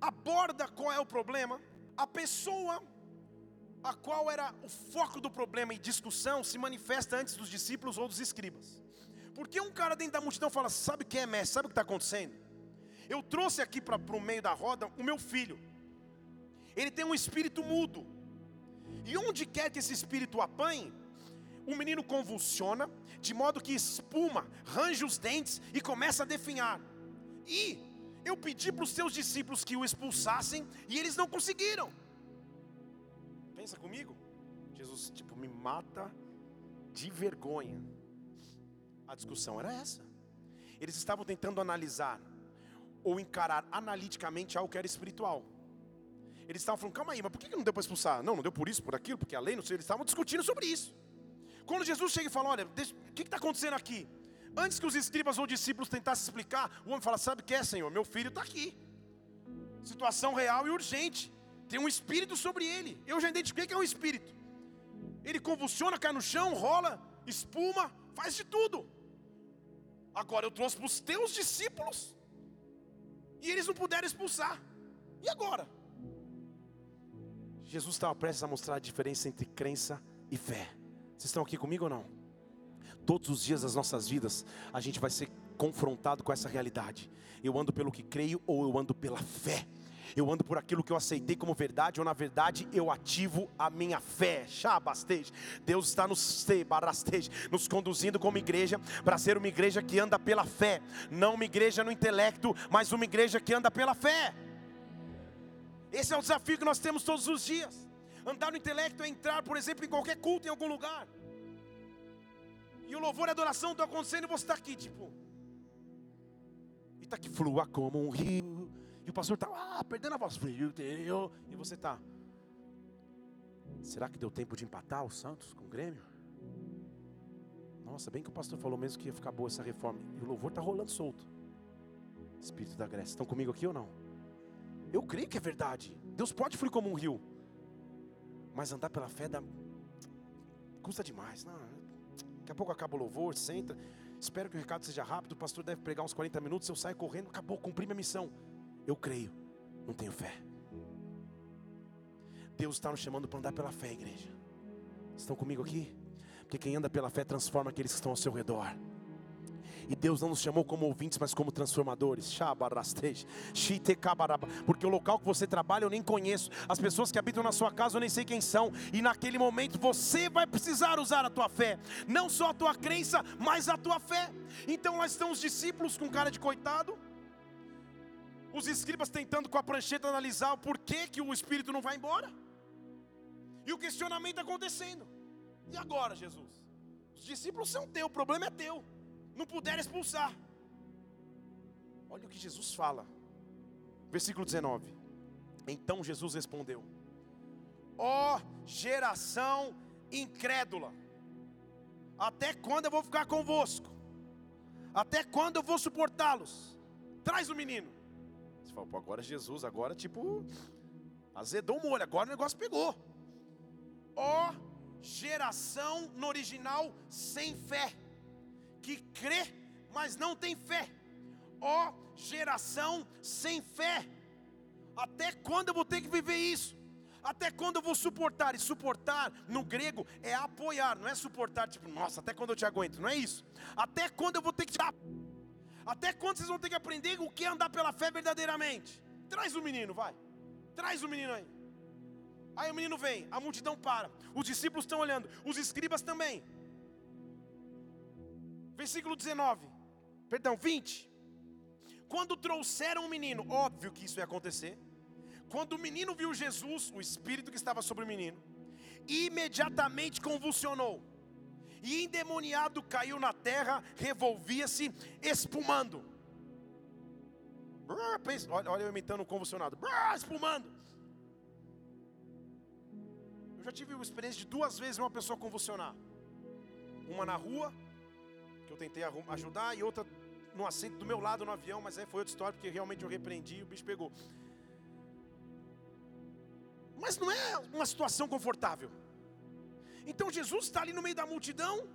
aborda qual é o problema, a pessoa a qual era o foco do problema e discussão se manifesta antes dos discípulos ou dos escribas. Porque um cara dentro da multidão fala: Sabe quem é mestre? Sabe o que está acontecendo? Eu trouxe aqui para o meio da roda o meu filho. Ele tem um espírito mudo. E onde quer que esse espírito apanhe, o menino convulsiona, de modo que espuma, range os dentes e começa a definhar. E eu pedi para os seus discípulos que o expulsassem e eles não conseguiram. Pensa comigo. Jesus, tipo, me mata de vergonha. A discussão era essa. Eles estavam tentando analisar ou encarar analiticamente algo que era espiritual. Eles estavam falando, calma aí, mas por que não deu para expulsar? Não, não deu por isso, por aquilo, porque a lei não sei. Eles estavam discutindo sobre isso. Quando Jesus chega e fala, olha, o que está acontecendo aqui? Antes que os escribas ou discípulos tentassem explicar, o homem fala, sabe o que é, Senhor? Meu filho está aqui. Situação real e urgente. Tem um espírito sobre ele. Eu já identifiquei que é um espírito. Ele convulsiona, cai no chão, rola, espuma, faz de tudo. Agora eu trouxe para os teus discípulos. E eles não puderam expulsar. E agora? Jesus estava prestes a mostrar a diferença entre crença e fé. Vocês estão aqui comigo ou não? Todos os dias das nossas vidas, a gente vai ser confrontado com essa realidade. Eu ando pelo que creio ou eu ando pela fé eu ando por aquilo que eu aceitei como verdade, ou na verdade eu ativo a minha fé. Shabasteja. Deus está nos, nos conduzindo como igreja para ser uma igreja que anda pela fé, não uma igreja no intelecto, mas uma igreja que anda pela fé. Esse é o desafio que nós temos todos os dias. Andar no intelecto é entrar, por exemplo, em qualquer culto em algum lugar. E o louvor e a adoração estão acontecendo e você está aqui, tipo. E está aqui, flua como um rio o pastor está ah, perdendo a voz. E você está. Será que deu tempo de empatar o Santos com o Grêmio? Nossa, bem que o pastor falou mesmo que ia ficar boa essa reforma. E o louvor está rolando solto. Espírito da Grécia. Estão comigo aqui ou não? Eu creio que é verdade. Deus pode fluir como um rio. Mas andar pela fé dá... custa demais. Não, daqui a pouco acaba o louvor, senta. Espero que o recado seja rápido. O pastor deve pregar uns 40 minutos. Eu saio correndo, acabou, cumpri minha missão. Eu creio, não tenho fé. Deus está nos chamando para andar pela fé, igreja. Estão comigo aqui? Porque quem anda pela fé transforma aqueles que estão ao seu redor. E Deus não nos chamou como ouvintes, mas como transformadores. Porque o local que você trabalha eu nem conheço. As pessoas que habitam na sua casa eu nem sei quem são. E naquele momento você vai precisar usar a tua fé. Não só a tua crença, mas a tua fé. Então lá estão os discípulos com cara de coitado os escribas tentando com a prancheta analisar o porquê que o espírito não vai embora. E o questionamento acontecendo. E agora, Jesus? Os discípulos são teus, o problema é teu. Não puderam expulsar. Olha o que Jesus fala. Versículo 19. Então Jesus respondeu: Ó oh, geração incrédula, até quando eu vou ficar convosco? Até quando eu vou suportá-los? Traz o menino. Fala, pô, agora Jesus, agora tipo, azedou o molho, agora o negócio pegou. Ó geração no original sem fé, que crê, mas não tem fé. Ó geração sem fé, até quando eu vou ter que viver isso? Até quando eu vou suportar? E suportar no grego é apoiar, não é suportar tipo, nossa, até quando eu te aguento, não é isso. Até quando eu vou ter que te até quando vocês vão ter que aprender o que é andar pela fé verdadeiramente? Traz o menino, vai. Traz o menino aí. Aí o menino vem, a multidão para. Os discípulos estão olhando, os escribas também. Versículo 19. Perdão, 20. Quando trouxeram o menino, óbvio que isso ia acontecer. Quando o menino viu Jesus, o espírito que estava sobre o menino, imediatamente convulsionou e endemoniado caiu na terra, revolvia-se, espumando. olha, olha eu imitando um convulsionado, espumando. Eu já tive a experiência de duas vezes uma pessoa convulsionar. Uma na rua, que eu tentei ajudar, e outra no assento do meu lado no avião, mas aí foi outra história, porque realmente eu repreendi e o bicho pegou. Mas não é uma situação confortável. Então Jesus está ali no meio da multidão.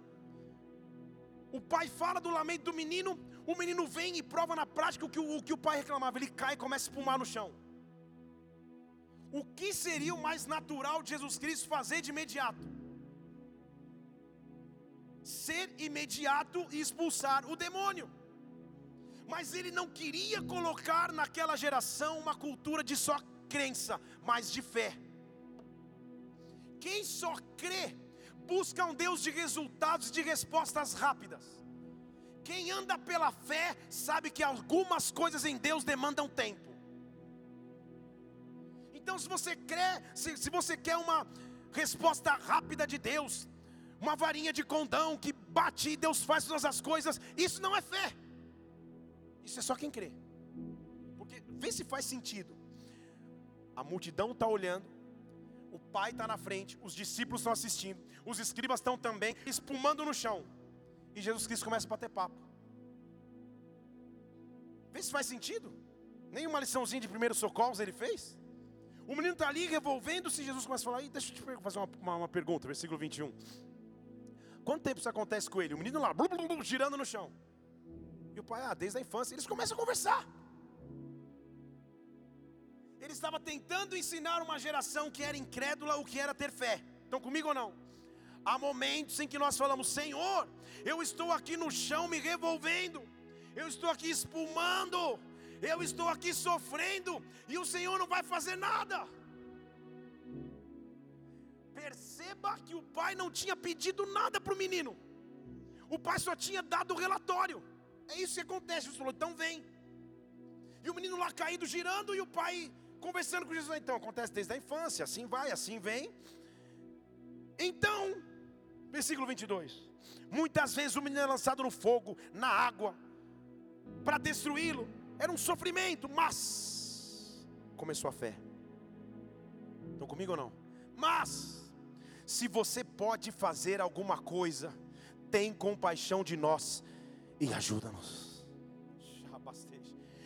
O pai fala do lamento do menino. O menino vem e prova na prática o que o, o que o pai reclamava. Ele cai e começa a espumar no chão. O que seria o mais natural de Jesus Cristo fazer de imediato? Ser imediato e expulsar o demônio. Mas ele não queria colocar naquela geração uma cultura de só crença, mas de fé. Quem só crê, busca um Deus de resultados de respostas rápidas. Quem anda pela fé, sabe que algumas coisas em Deus demandam tempo. Então, se você crê, se, se você quer uma resposta rápida de Deus, uma varinha de condão que bate e Deus faz todas as coisas, isso não é fé. Isso é só quem crê. Porque vê se faz sentido. A multidão está olhando, o pai está na frente, os discípulos estão assistindo, os escribas estão também espumando no chão. E Jesus Cristo começa a bater papo. Vê se faz sentido. Nenhuma liçãozinha de primeiros socorros ele fez. O menino está ali revolvendo-se, Jesus começa a falar, deixa eu te fazer uma, uma, uma, pergunta, versículo 21. Quanto tempo isso acontece com ele? O menino lá, blu, blu, blu, girando no chão. E o pai, ah, desde a infância, eles começam a conversar. Ele estava tentando ensinar uma geração que era incrédula o que era ter fé. Estão comigo ou não? Há momentos em que nós falamos: Senhor, eu estou aqui no chão me revolvendo, eu estou aqui espumando, eu estou aqui sofrendo, e o Senhor não vai fazer nada. Perceba que o pai não tinha pedido nada para o menino, o pai só tinha dado o relatório. É isso que acontece. Jesus falou: então vem. E o menino lá caído, girando, e o pai conversando com Jesus. Então, acontece desde a infância, assim vai, assim vem. Então, versículo 22. Muitas vezes o menino é lançado no fogo, na água, para destruí-lo. Era um sofrimento, mas começou a fé. Estão comigo ou não? Mas, se você pode fazer alguma coisa, tem compaixão de nós e ajuda-nos.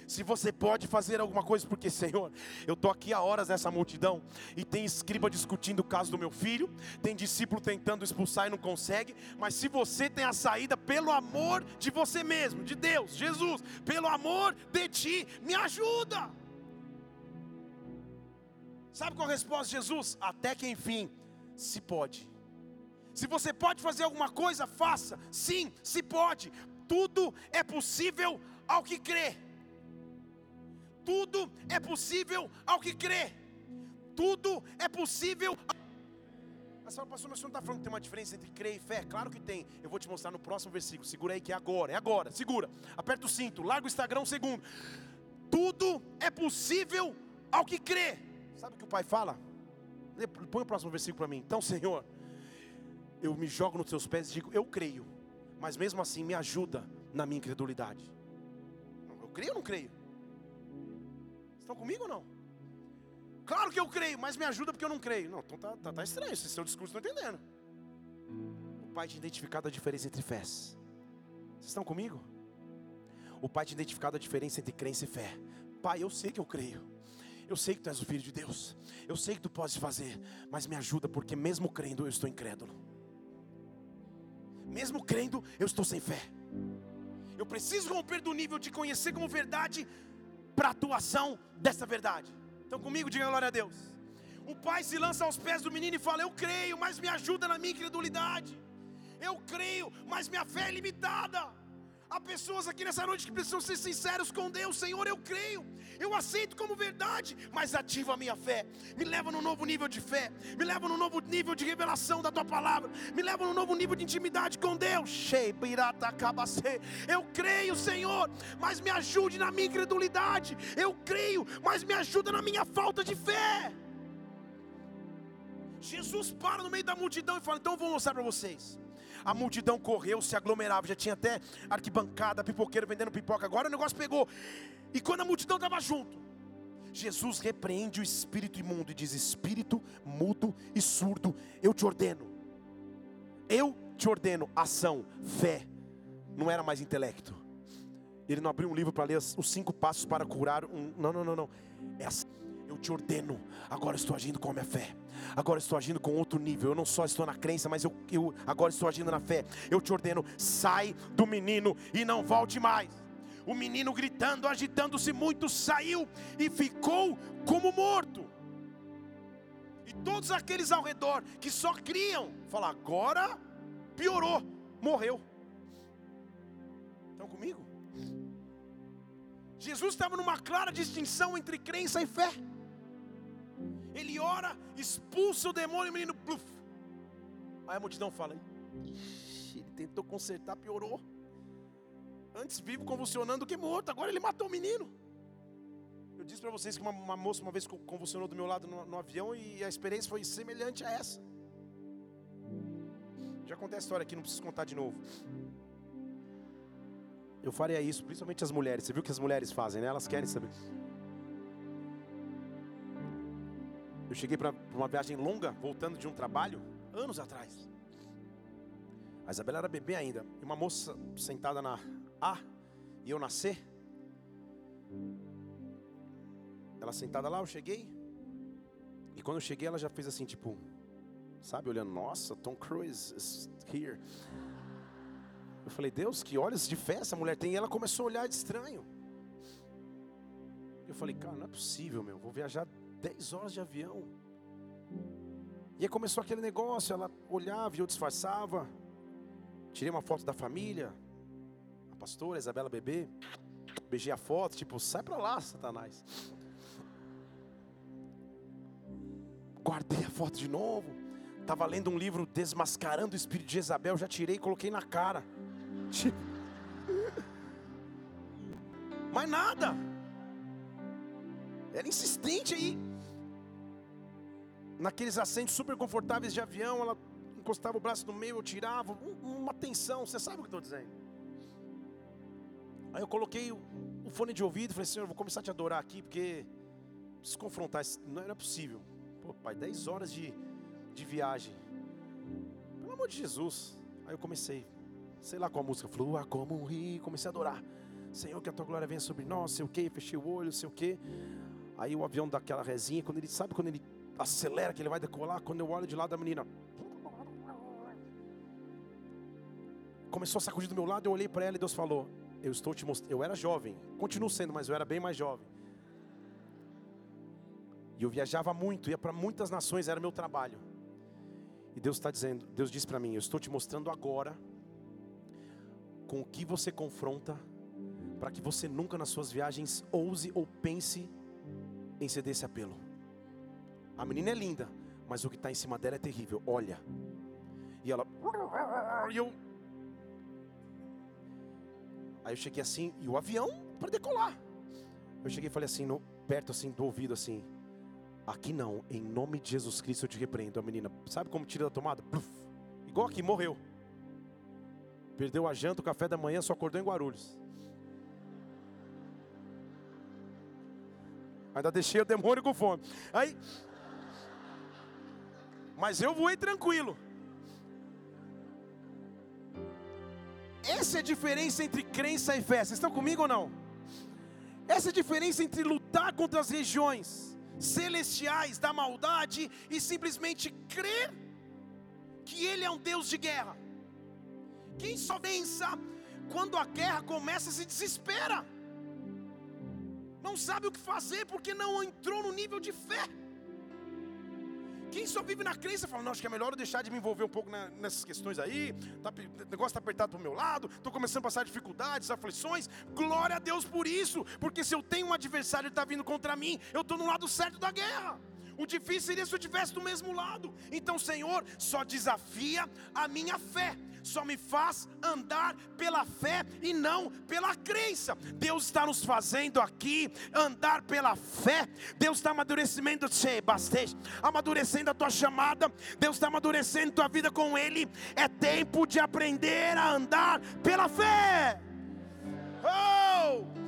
Se você pode fazer alguma coisa, porque Senhor, eu estou aqui há horas nessa multidão e tem escriba discutindo o caso do meu filho, tem discípulo tentando expulsar e não consegue, mas se você tem a saída pelo amor de você mesmo, de Deus, Jesus, pelo amor de ti, me ajuda. Sabe qual a resposta de Jesus? Até que enfim, se pode. Se você pode fazer alguma coisa, faça. Sim, se pode tudo é possível ao que crê. Tudo é possível ao que crê. Tudo é possível. Mas fala, pastor, mas você não está falando que tem uma diferença entre crer e fé? Claro que tem. Eu vou te mostrar no próximo versículo. Segura aí que é agora, é agora. Segura. Aperta o cinto, larga o Instagram um segundo. Tudo é possível ao que crê. Sabe o que o pai fala? Põe o próximo versículo para mim. Então, Senhor, eu me jogo nos teus pés e digo: Eu creio mas mesmo assim me ajuda na minha incredulidade. Eu creio ou não creio? Estão comigo ou não? Claro que eu creio, mas me ajuda porque eu não creio. Não, então tá, tá, tá estranho, esse seu discurso não entendendo. O pai tinha identificado a diferença entre fés. Vocês estão comigo? O pai tinha identificado a diferença entre crença e fé. Pai, eu sei que eu creio. Eu sei que tu és o filho de Deus. Eu sei que tu podes fazer, mas me ajuda porque mesmo crendo eu estou incrédulo mesmo crendo, eu estou sem fé. Eu preciso romper do nível de conhecer como verdade para a atuação dessa verdade. Então comigo, diga glória a Deus. O pai se lança aos pés do menino e fala: Eu creio, mas me ajuda na minha incredulidade. Eu creio, mas minha fé é limitada. Há pessoas aqui nessa noite que precisam ser sinceros com Deus. Senhor, eu creio, eu aceito como verdade, mas ativa a minha fé. Me leva num novo nível de fé. Me leva num novo nível de revelação da tua palavra. Me leva num novo nível de intimidade com Deus. Eu creio, Senhor, mas me ajude na minha incredulidade. Eu creio, mas me ajuda na minha falta de fé. Jesus para no meio da multidão e fala: Então eu vou mostrar para vocês. A multidão correu, se aglomerava, já tinha até arquibancada, pipoqueiro vendendo pipoca. Agora o negócio pegou. E quando a multidão estava junto, Jesus repreende o espírito imundo e diz: Espírito mudo e surdo, eu te ordeno. Eu te ordeno ação, fé. Não era mais intelecto. Ele não abriu um livro para ler os cinco passos para curar um. Não, não, não, não. É assim. Eu te ordeno. Agora estou agindo com a minha fé. Agora estou agindo com outro nível. Eu não só estou na crença, mas eu, eu agora estou agindo na fé. Eu te ordeno, sai do menino e não volte mais. O menino gritando, agitando-se muito, saiu e ficou como morto. E todos aqueles ao redor que só criam, falam: agora piorou, morreu. Estão comigo? Jesus estava numa clara distinção entre crença e fé. Ele ora, expulsa o demônio o menino, pluf. Aí a multidão fala: ele tentou consertar, piorou. Antes vivo convulsionando do que morto, agora ele matou o menino. Eu disse para vocês que uma, uma, moça uma vez convulsionou do meu lado no, no avião e a experiência foi semelhante a essa. Já contei a história aqui, não preciso contar de novo. Eu faria isso, principalmente as mulheres. Você viu o que as mulheres fazem, né? Elas querem saber. Eu cheguei para uma viagem longa, voltando de um trabalho, anos atrás. A Isabela era bebê ainda. E uma moça sentada na A e eu na C. Ela sentada lá, eu cheguei. E quando eu cheguei, ela já fez assim, tipo, sabe, olhando, nossa, Tom Cruise is here. Eu falei, Deus, que olhos de fé essa mulher tem. E ela começou a olhar de estranho. Eu falei, cara, não é possível, meu. Vou viajar 10 horas de avião. E aí começou aquele negócio. Ela olhava e eu disfarçava. Tirei uma foto da família. A pastora, a Isabela Bebê. Beijei a foto, tipo, sai pra lá, Satanás. Guardei a foto de novo. Estava lendo um livro desmascarando o espírito de Jezabel. Já tirei e coloquei na cara. Tipo... Mas nada. Era insistente aí. Naqueles assentos super confortáveis de avião, ela encostava o braço no meio, eu tirava. Uma tensão, você sabe o que eu estou dizendo. Aí eu coloquei o, fone de ouvido e falei, Senhor, eu vou começar a te adorar aqui, porque preciso confrontar, não era possível. Pô, pai, 10 horas de, de viagem. Pelo amor de Jesus. Aí eu comecei, sei lá qual a música, flua como um rio, comecei a adorar. Senhor, que a tua glória venha sobre nós, sei o que, fechei o olho, sei o que. Aí o avião dá aquela resinha, quando ele sabe quando ele acelera que ele vai decolar, quando eu olho de lado da menina, começou a sacudir do meu lado, eu olhei para ela e Deus falou: Eu estou te mostrando. Eu era jovem, continuo sendo, mas eu era bem mais jovem. E eu viajava muito, ia para muitas nações, era meu trabalho. E Deus está dizendo, Deus disse para mim: Eu estou te mostrando agora com o que você confronta, para que você nunca nas suas viagens ouse ou pense em ceder esse apelo. A menina é linda, mas o que está em cima dela é terrível. Olha. E ela. Aí eu cheguei assim, e o avião para decolar. Eu cheguei e falei assim, no, perto assim do ouvido assim. Aqui não, em nome de Jesus Cristo eu te repreendo. A menina, sabe como tira da tomada? Igual aqui, morreu. Perdeu a janta, o café da manhã, só acordou em Guarulhos. Ainda deixei o demônio com fome. Aí. Mas eu voei tranquilo. Essa é a diferença entre crença e fé. Vocês estão comigo ou não? Essa é a diferença entre lutar contra as regiões celestiais da maldade e simplesmente crer que Ele é um Deus de guerra. Quem só pensa quando a guerra começa se desespera. Não sabe o que fazer porque não entrou no nível de fé. Quem só vive na crença fala, não, acho que é melhor eu deixar de me envolver um pouco nessas questões aí. Tá, o negócio está apertado para o meu lado, estou começando a passar dificuldades, aflições. Glória a Deus por isso, porque se eu tenho um adversário que está vindo contra mim, eu estou no lado certo da guerra. O difícil seria se eu estivesse do mesmo lado. Então, Senhor, só desafia a minha fé. Só me faz andar pela fé e não pela crença. Deus está nos fazendo aqui andar pela fé. Deus está amadurecendo, amadurecendo a tua chamada. Deus está amadurecendo a tua vida com Ele. É tempo de aprender a andar pela fé. Oh!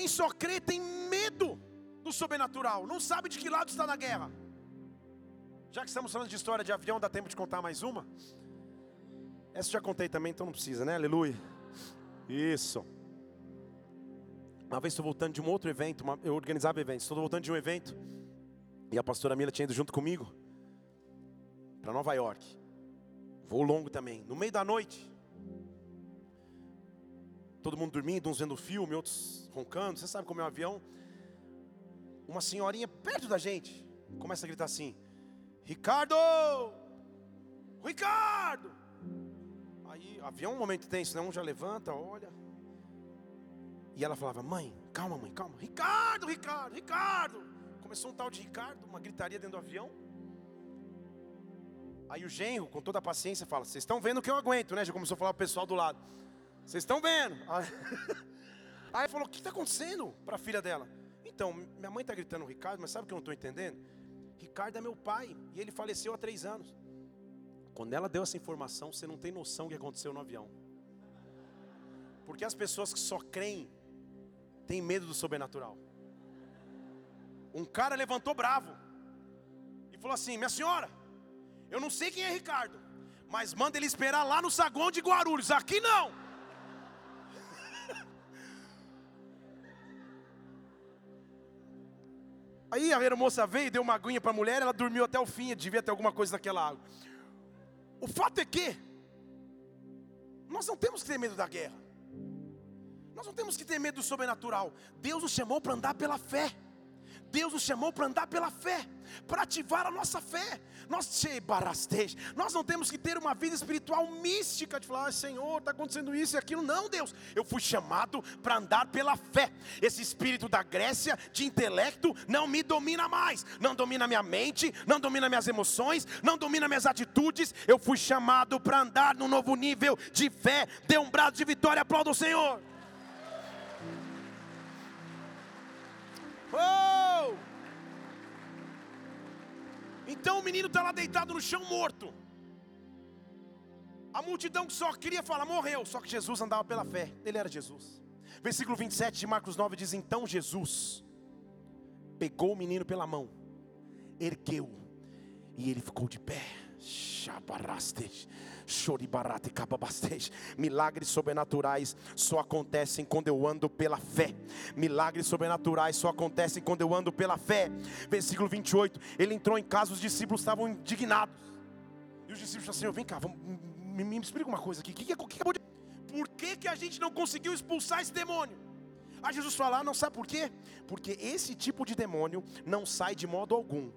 Quem só crê tem medo do sobrenatural, não sabe de que lado está na guerra. Já que estamos falando de história de avião, dá tempo de contar mais uma? Essa já contei também, então não precisa, né? Aleluia. Isso. Uma vez estou voltando de um outro evento, uma, eu organizava eventos, estou voltando de um evento, e a pastora Mila tinha ido junto comigo para Nova York. Voo longo também. No meio da noite, todo mundo dormindo, uns vendo filme, outros roncando. Você sabe como é um avião? Uma senhorinha perto da gente começa a gritar assim: Ricardo! Ricardo! Aí, avião é um momento tenso, né? Um já levanta, olha. E ela falava: Mãe, calma, mãe, calma. Ricardo, Ricardo, Ricardo! Começou um tal de Ricardo, uma gritaria dentro do avião. Aí o genro, com toda a paciência, fala: Vocês estão vendo que eu aguento, né? Já começou a falar o pessoal do lado. Vocês estão vendo? Aí, aí falou: O que está acontecendo para a filha dela? Então, minha mãe está gritando Ricardo, mas sabe o que eu não estou entendendo? Ricardo é meu pai e ele faleceu há três anos. Quando ela deu essa informação, você não tem noção do que aconteceu no avião. Porque as pessoas que só creem têm medo do sobrenatural. Um cara levantou bravo e falou assim: Minha senhora, eu não sei quem é Ricardo, mas manda ele esperar lá no saguão de Guarulhos, aqui não. Aí a aeromoça veio, deu uma aguinha para a mulher, ela dormiu até o fim, devia ter alguma coisa naquela água. O fato é que nós não temos que ter medo da guerra. Nós não temos que ter medo do sobrenatural. Deus nos chamou para andar pela fé. Deus nos chamou para andar pela fé, para ativar a nossa fé. Nós, nós não temos que ter uma vida espiritual mística de falar, ah, Senhor, está acontecendo isso e aquilo. Não, Deus, eu fui chamado para andar pela fé. Esse espírito da Grécia, de intelecto, não me domina mais, não domina minha mente, não domina minhas emoções, não domina minhas atitudes. Eu fui chamado para andar num novo nível de fé. Dê um brado de vitória, aplauda o Senhor. Oh! Então o menino está lá deitado no chão morto. A multidão que só queria falar, morreu. Só que Jesus andava pela fé, ele era Jesus. Versículo 27 de Marcos 9 diz: Então Jesus pegou o menino pela mão, ergueu, e ele ficou de pé. Shabarastej. Milagres sobrenaturais só acontecem quando eu ando pela fé. Milagres sobrenaturais só acontecem quando eu ando pela fé. Versículo 28. Ele entrou em casa, os discípulos estavam indignados. E os discípulos falaram assim: vem cá, vamos, me, me, explica uma coisa aqui. Que, que, que, por que, que a gente não conseguiu expulsar esse demônio? Aí Jesus fala: ah, não sabe por quê? Porque esse tipo de demônio não sai de modo algum,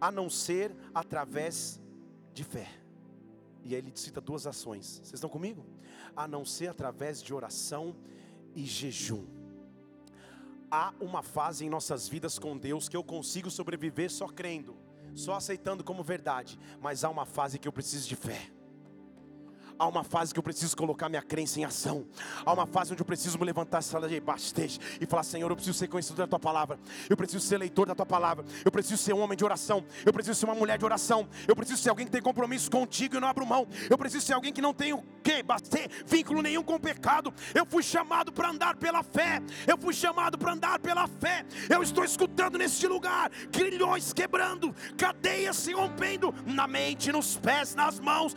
a não ser através de fé. E aí ele cita duas ações. Vocês estão comigo? A não ser através de oração e jejum. Há uma fase em nossas vidas com Deus que eu consigo sobreviver só crendo, só aceitando como verdade, mas há uma fase que eu preciso de fé. Há uma fase que eu preciso colocar minha crença em ação. Há uma fase onde eu preciso me levantar e falar: Senhor, eu preciso ser conhecido da tua palavra. Eu preciso ser leitor da tua palavra. Eu preciso ser um homem de oração. Eu preciso ser uma mulher de oração. Eu preciso ser alguém que tem compromisso contigo e não abro mão. Eu preciso ser alguém que não tem o que bater vínculo nenhum com o pecado. Eu fui chamado para andar pela fé. Eu fui chamado para andar pela fé. Eu estou escutando neste lugar grilhões quebrando, cadeias se rompendo na mente, nos pés, nas mãos.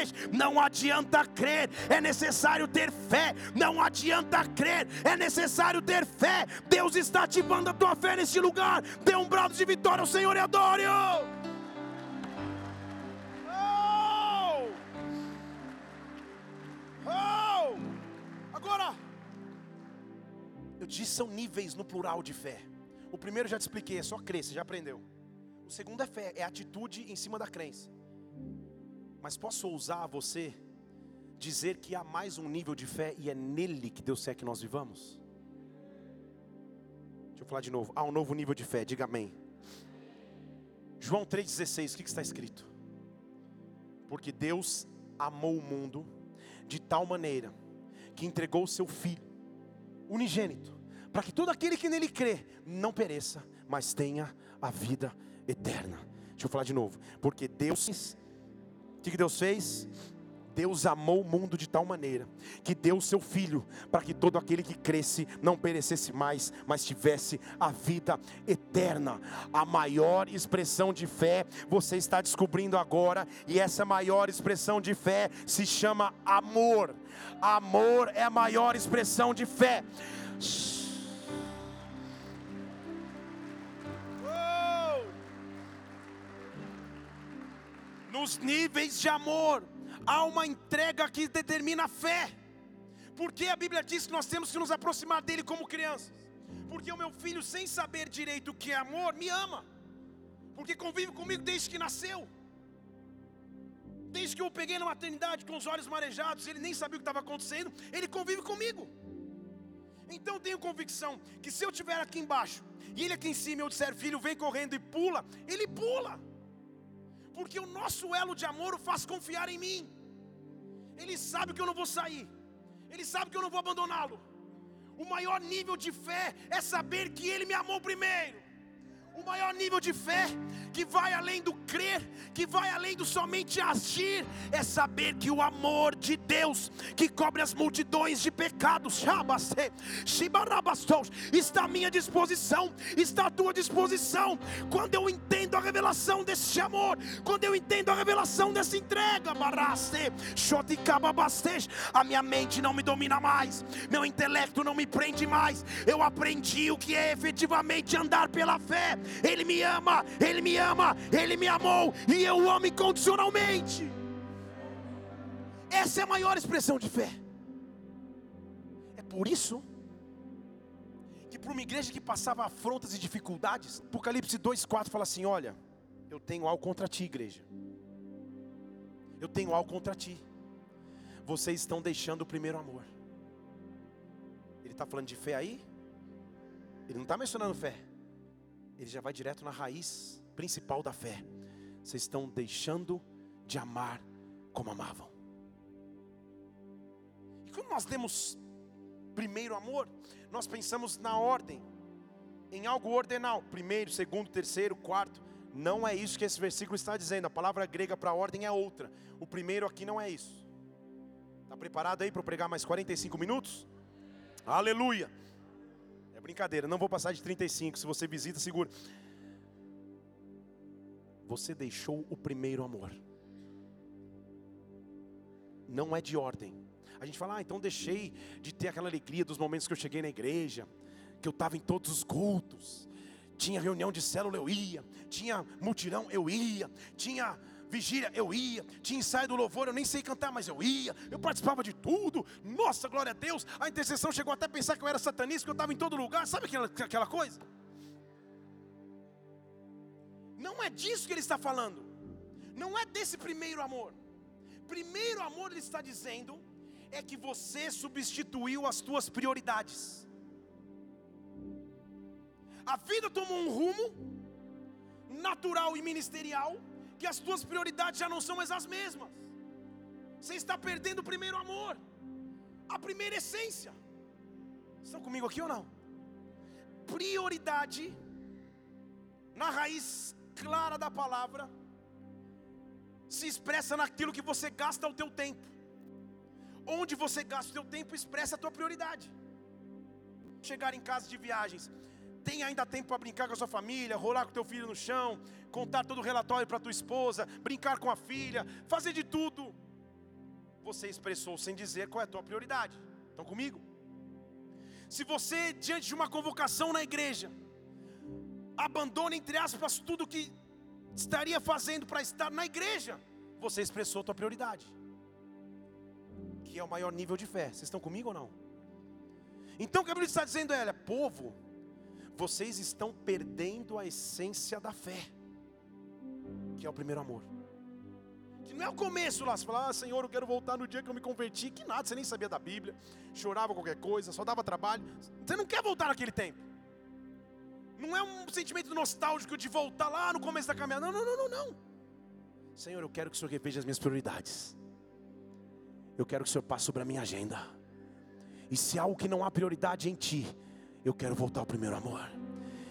Shabarabastei não adianta crer, é necessário ter fé. Não adianta crer, é necessário ter fé. Deus está ativando a tua fé neste lugar. Dê um brado de vitória ao Senhor e adore-o. Oh! Oh! Agora, eu disse são níveis no plural de fé. O primeiro já te expliquei, é só crer, você já aprendeu. O segundo é fé, é atitude em cima da crença. Mas posso ousar você dizer que há mais um nível de fé e é nele que Deus quer que nós vivamos? Deixa eu falar de novo. Há um novo nível de fé, diga amém. João 3,16, o que, que está escrito? Porque Deus amou o mundo de tal maneira que entregou o seu Filho, unigênito, para que todo aquele que nele crê não pereça, mas tenha a vida eterna. Deixa eu falar de novo. Porque Deus, o que Deus fez? Deus amou o mundo de tal maneira que deu o seu filho para que todo aquele que cresce não perecesse mais, mas tivesse a vida eterna. A maior expressão de fé você está descobrindo agora, e essa maior expressão de fé se chama amor. Amor é a maior expressão de fé. Nos níveis de amor há uma entrega que determina a fé. Porque a Bíblia diz que nós temos que nos aproximar dele como crianças. Porque o meu filho, sem saber direito o que é amor, me ama. Porque convive comigo desde que nasceu. Desde que eu o peguei na maternidade com os olhos marejados, ele nem sabia o que estava acontecendo, ele convive comigo. Então eu tenho convicção que se eu estiver aqui embaixo e ele aqui em cima eu disser, filho, vem correndo e pula, ele pula porque o nosso elo de amor o faz confiar em mim. Ele sabe que eu não vou sair, ele sabe que eu não vou abandoná-lo. O maior nível de fé é saber que ele me amou primeiro. O maior nível de fé, que vai além do crer, que vai além do somente agir, é saber que o amor de Deus, que cobre as multidões de pecados, está à minha disposição, está à tua disposição. Quando eu entendo a revelação desse amor, quando eu entendo a revelação dessa entrega, a minha mente não me domina mais, meu intelecto não me prende mais. Eu aprendi o que é efetivamente andar pela fé. Ele me ama, Ele me ama, Ele me amou e eu amo incondicionalmente. Essa é a maior expressão de fé. É por isso que para uma igreja que passava afrontas e dificuldades, Apocalipse 2,4 fala assim: Olha, eu tenho algo contra ti, igreja. Eu tenho algo contra ti. Vocês estão deixando o primeiro amor. Ele está falando de fé aí? Ele não está mencionando fé ele já vai direto na raiz principal da fé. Vocês estão deixando de amar como amavam. E quando nós lemos primeiro amor, nós pensamos na ordem, em algo ordenal, primeiro, segundo, terceiro, quarto. Não é isso que esse versículo está dizendo. A palavra grega para ordem é outra. O primeiro aqui não é isso. Está preparado aí para pregar mais 45 minutos? Aleluia. Brincadeira, não vou passar de 35. Se você visita, segura. Você deixou o primeiro amor. Não é de ordem. A gente fala, ah, então deixei de ter aquela alegria dos momentos que eu cheguei na igreja, que eu estava em todos os cultos, tinha reunião de célula, eu ia, tinha mutirão, eu ia, tinha vigília, eu ia, tinha ensaio do louvor, eu nem sei cantar, mas eu ia, eu participava de tudo, nossa, glória a Deus, a intercessão chegou até a pensar que eu era satanista, que eu estava em todo lugar, sabe aquela, aquela coisa? Não é disso que ele está falando, não é desse primeiro amor, primeiro amor ele está dizendo, é que você substituiu as tuas prioridades, a vida tomou um rumo natural e ministerial, que as tuas prioridades já não são mais as mesmas. Você está perdendo o primeiro amor, a primeira essência. Estão comigo aqui ou não? Prioridade, na raiz clara da palavra, se expressa naquilo que você gasta o teu tempo. Onde você gasta o teu tempo, expressa a tua prioridade. Chegar em casa de viagens, tem ainda tempo para brincar com a sua família, rolar com teu filho no chão, contar todo o relatório para tua esposa, brincar com a filha, fazer de tudo. Você expressou sem dizer qual é a tua prioridade. Estão comigo? Se você, diante de uma convocação na igreja, abandona, entre aspas, tudo que estaria fazendo para estar na igreja, você expressou a tua prioridade, que é o maior nível de fé. Vocês estão comigo ou não? Então o que a Bíblia está dizendo é: povo, vocês estão perdendo a essência da fé, que é o primeiro amor. Que não é o começo lá, você fala, ah, Senhor, eu quero voltar no dia que eu me converti, que nada, você nem sabia da Bíblia, chorava qualquer coisa, só dava trabalho. Você não quer voltar naquele tempo. Não é um sentimento nostálgico de voltar lá no começo da caminhada. Não, não, não, não, não. Senhor, eu quero que o Senhor reveja as minhas prioridades. Eu quero que o Senhor passe sobre a minha agenda. E se há algo que não há prioridade em ti, eu quero voltar ao primeiro amor.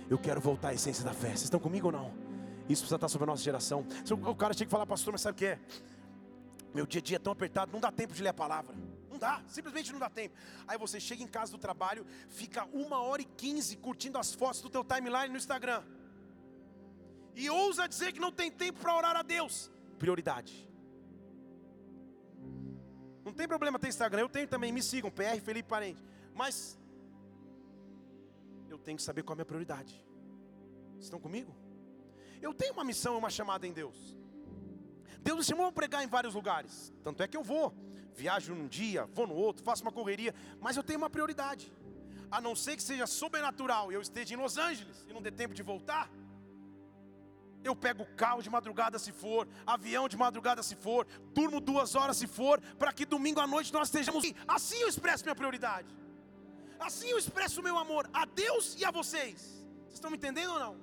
Eu quero voltar à essência da fé. Vocês estão comigo ou não? Isso precisa estar sobre a nossa geração. O cara tinha que falar, pastor, mas sabe o que é? Meu dia a dia é tão apertado, não dá tempo de ler a palavra. Não dá, simplesmente não dá tempo. Aí você chega em casa do trabalho, fica uma hora e quinze curtindo as fotos do teu timeline no Instagram. E ousa dizer que não tem tempo para orar a Deus. Prioridade. Não tem problema ter Instagram, eu tenho também, me sigam, PR Felipe Parente. Mas tenho que saber qual é a minha prioridade. Estão comigo? Eu tenho uma missão, uma chamada em Deus. Deus me chamou a pregar em vários lugares. Tanto é que eu vou. Viajo num dia, vou no outro, faço uma correria. Mas eu tenho uma prioridade. A não ser que seja sobrenatural e eu esteja em Los Angeles e não dê tempo de voltar. Eu pego carro de madrugada se for, avião de madrugada se for, durmo duas horas se for, para que domingo à noite nós estejamos. Assim eu expresso minha prioridade. Assim eu expresso o meu amor a Deus e a vocês. Vocês estão me entendendo ou não?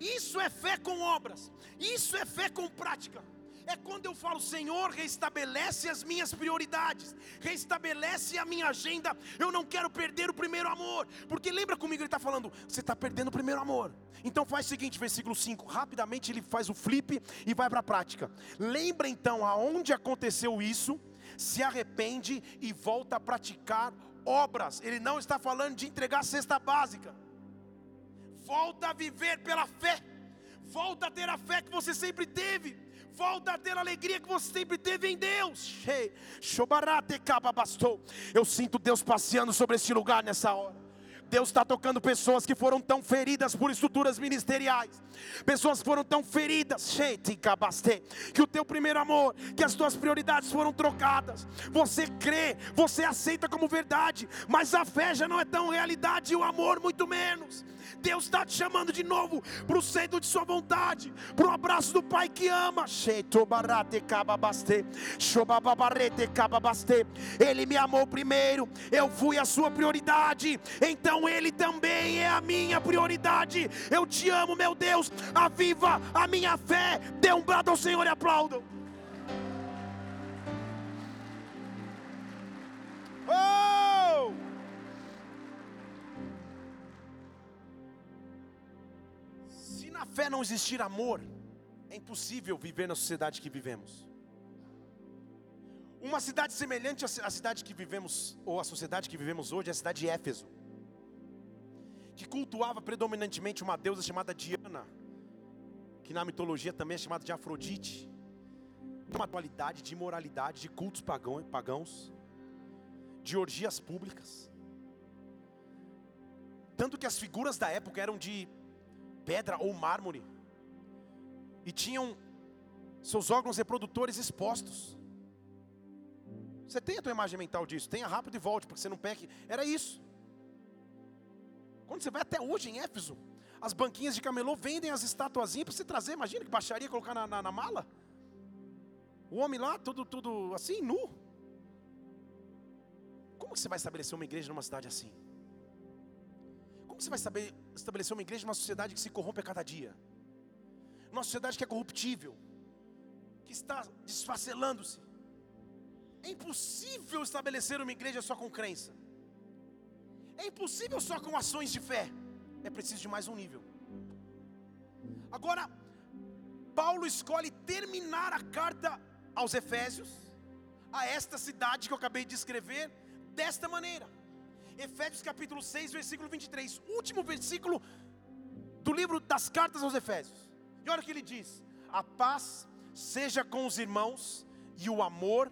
Isso é fé com obras. Isso é fé com prática é quando eu falo, Senhor, restabelece as minhas prioridades, restabelece a minha agenda. Eu não quero perder o primeiro amor, porque lembra comigo, ele está falando, você está perdendo o primeiro amor. Então faz o seguinte, versículo 5, rapidamente ele faz o flip e vai para a prática. Lembra então aonde aconteceu isso, se arrepende e volta a praticar obras. Ele não está falando de entregar a cesta básica. Volta a viver pela fé. Volta a ter a fé que você sempre teve volta a ter a alegria que você sempre teve em Deus. Eu sinto Deus passeando sobre este lugar nessa hora. Deus está tocando pessoas que foram tão feridas por estruturas ministeriais, pessoas que foram tão feridas, que o teu primeiro amor, que as tuas prioridades foram trocadas. Você crê, você aceita como verdade, mas a fé já não é tão realidade e o amor muito menos. Deus está te chamando de novo para o centro de Sua vontade, para o abraço do Pai que ama. Ele me amou primeiro, eu fui a Sua prioridade, então Ele também é a minha prioridade. Eu te amo, meu Deus, aviva a minha fé. Dê um brado ao Senhor e aplaudam. Oh! Fé não existir amor, é impossível viver na sociedade que vivemos. Uma cidade semelhante à cidade que vivemos, ou a sociedade que vivemos hoje, é a cidade de Éfeso, que cultuava predominantemente uma deusa chamada Diana, que na mitologia também é chamada de Afrodite, uma dualidade de imoralidade, de cultos pagãos, de orgias públicas. Tanto que as figuras da época eram de pedra ou mármore, e tinham seus órgãos reprodutores expostos. Você tem a tua imagem mental disso, tenha rápido e volte, porque você não peque. Era isso. Quando você vai até hoje em Éfeso, as banquinhas de camelô vendem as estatuazinhas para você trazer. Imagina que baixaria colocar na, na, na mala. O homem lá, tudo, tudo assim, nu. Como que você vai estabelecer uma igreja numa cidade assim? Como você vai saber estabelecer uma igreja numa sociedade que se corrompe a cada dia? Uma sociedade que é corruptível, que está desfacelando-se. É impossível estabelecer uma igreja só com crença. É impossível só com ações de fé. É preciso de mais um nível. Agora, Paulo escolhe terminar a carta aos Efésios, a esta cidade que eu acabei de escrever, desta maneira. Efésios capítulo 6, versículo 23, último versículo do livro das cartas aos Efésios. E olha o que ele diz: A paz seja com os irmãos e o amor.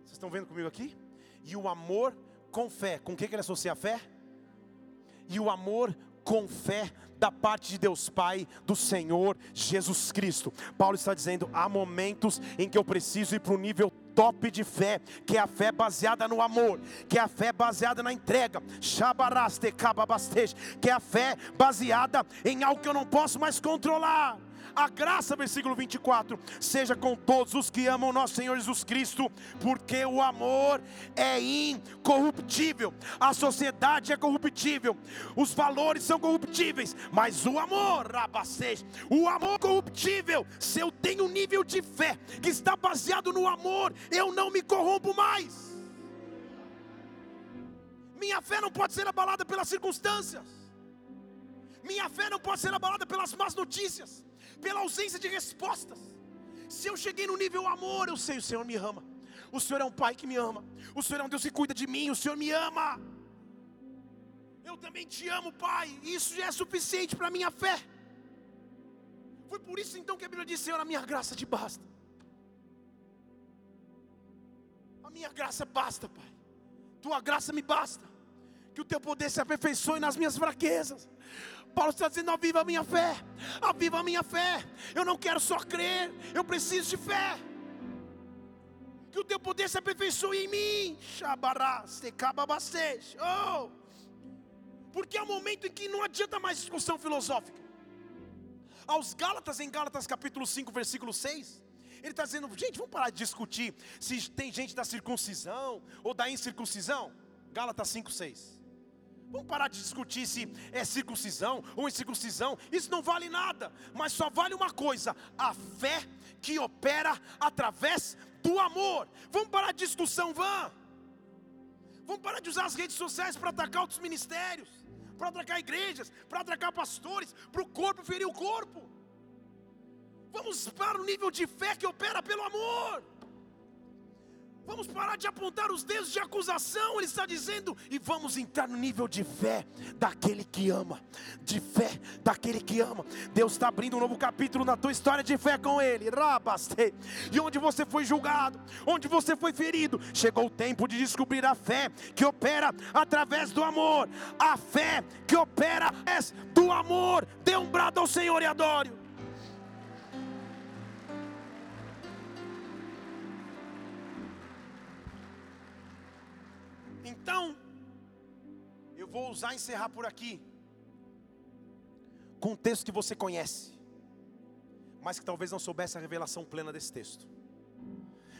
Vocês estão vendo comigo aqui? E o amor com fé. Com o que, ele associa a fé? E o amor com fé da parte de Deus Pai, do Senhor Jesus Cristo. Paulo está dizendo: há momentos em que eu preciso ir para o nível top de fé, que é a fé baseada no amor, que é a fé baseada na entrega, que é a fé baseada em algo que eu não posso mais controlar. A graça, versículo 24, seja com todos os que amam nosso Senhor Jesus Cristo, porque o amor é incorruptível. A sociedade é corruptível, os valores são corruptíveis, mas o amor, rabacês, o amor corruptível, se eu tenho um nível de fé que está baseado no amor, eu não me corrompo mais. Minha fé não pode ser abalada pelas circunstâncias. Minha fé não pode ser abalada pelas más notícias, pela ausência de respostas. Se eu cheguei no nível amor, eu sei, o Senhor me ama. O Senhor é um Pai que me ama. O Senhor é um Deus que cuida de mim. O Senhor me ama. Eu também te amo, Pai. Isso já é suficiente para a minha fé. Foi por isso então que a Bíblia diz: Senhor, a minha graça te basta. A minha graça basta, Pai. Tua graça me basta. Que o teu poder se aperfeiçoe nas minhas fraquezas. Paulo está dizendo: aviva a minha fé, aviva a minha fé. Eu não quero só crer, eu preciso de fé. Que o teu poder se aperfeiçoe em mim. Oh! Porque é o um momento em que não adianta mais discussão filosófica. Aos Gálatas, em Gálatas capítulo 5, versículo 6, ele está dizendo: gente, vamos parar de discutir se tem gente da circuncisão ou da incircuncisão. Gálatas 5, 6. Vamos parar de discutir se é circuncisão ou incircuncisão. Isso não vale nada, mas só vale uma coisa: a fé que opera através do amor. Vamos parar de discussão vã. Vamos parar de usar as redes sociais para atacar outros ministérios, para atacar igrejas, para atacar pastores, para o corpo ferir o corpo. Vamos para o nível de fé que opera pelo amor. Vamos parar de apontar os dedos de acusação, ele está dizendo, e vamos entrar no nível de fé daquele que ama, de fé daquele que ama. Deus está abrindo um novo capítulo na tua história de fé com Ele, rabaste. E onde você foi julgado, onde você foi ferido, chegou o tempo de descobrir a fé que opera através do amor, a fé que opera através do amor. Dê um brado ao Senhor e adore. Então, eu vou usar encerrar por aqui, com um texto que você conhece, mas que talvez não soubesse a revelação plena desse texto.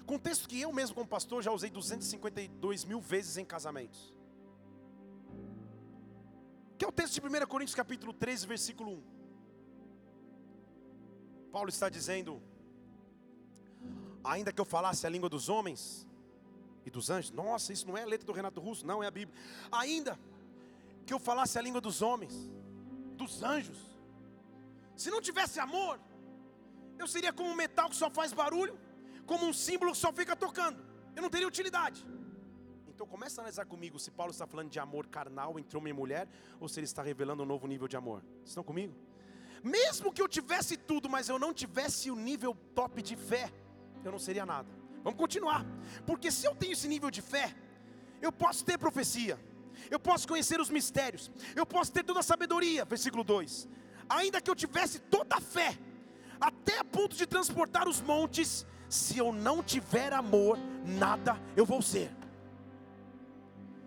Com um texto que eu mesmo, como pastor, já usei 252 mil vezes em casamentos. Que é o texto de 1 Coríntios capítulo 13, versículo 1. Paulo está dizendo: Ainda que eu falasse a língua dos homens e dos anjos. Nossa, isso não é a letra do Renato Russo, não é a Bíblia. Ainda que eu falasse a língua dos homens, dos anjos. Se não tivesse amor, eu seria como um metal que só faz barulho, como um símbolo que só fica tocando. Eu não teria utilidade. Então começa a analisar comigo se Paulo está falando de amor carnal entre homem e mulher ou se ele está revelando um novo nível de amor. Estão comigo? Mesmo que eu tivesse tudo, mas eu não tivesse o nível top de fé, eu não seria nada. Vamos continuar. Porque se eu tenho esse nível de fé, eu posso ter profecia, eu posso conhecer os mistérios, eu posso ter toda a sabedoria. Versículo 2: Ainda que eu tivesse toda a fé, até a ponto de transportar os montes, se eu não tiver amor, nada eu vou ser.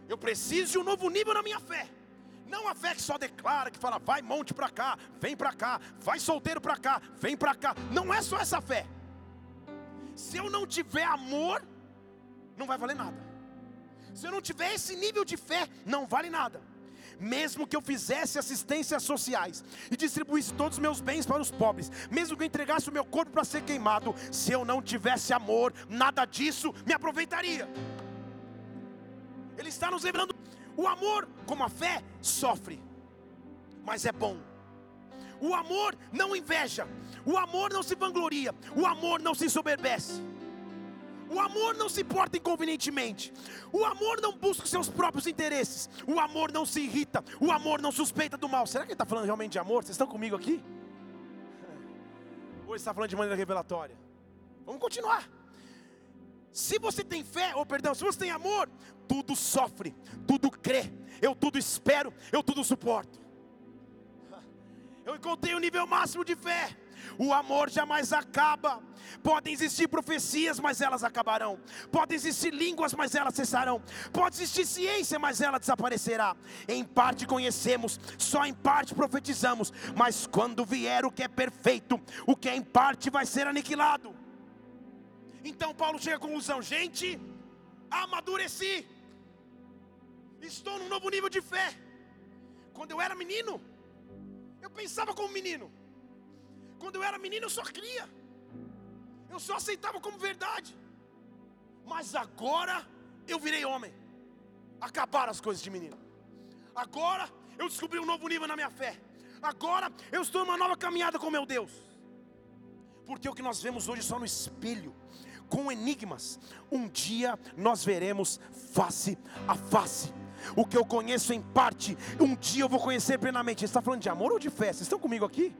Eu preciso de um novo nível na minha fé. Não a fé que só declara, que fala, vai monte para cá, vem para cá, vai solteiro para cá, vem para cá. Não é só essa fé. Se eu não tiver amor, não vai valer nada. Se eu não tiver esse nível de fé, não vale nada. Mesmo que eu fizesse assistências sociais e distribuísse todos os meus bens para os pobres, mesmo que eu entregasse o meu corpo para ser queimado, se eu não tivesse amor, nada disso me aproveitaria. Ele está nos lembrando: o amor, como a fé, sofre, mas é bom. O amor não inveja, o amor não se vangloria, o amor não se soberbece. O amor não se porta inconvenientemente. O amor não busca seus próprios interesses. O amor não se irrita. O amor não suspeita do mal. Será que ele está falando realmente de amor? Vocês estão comigo aqui? Ou ele está falando de maneira revelatória? Vamos continuar. Se você tem fé, ou perdão, se você tem amor, tudo sofre, tudo crê, eu tudo espero, eu tudo suporto. Eu encontrei o nível máximo de fé. O amor jamais acaba. Podem existir profecias, mas elas acabarão. Podem existir línguas, mas elas cessarão. Pode existir ciência, mas ela desaparecerá. Em parte conhecemos, só em parte profetizamos. Mas quando vier o que é perfeito, o que é em parte vai ser aniquilado. Então Paulo chega à conclusão: gente, amadureci. Estou num novo nível de fé. Quando eu era menino, eu pensava como menino. Quando eu era menino, eu só cria. Eu só aceitava como verdade. Mas agora eu virei homem. Acabaram as coisas de menino. Agora eu descobri um novo nível na minha fé. Agora eu estou em uma nova caminhada com meu Deus. Porque o que nós vemos hoje só no espelho, com enigmas, um dia nós veremos face a face. O que eu conheço em parte, um dia eu vou conhecer plenamente. Você está falando de amor ou de fé? Vocês estão comigo aqui?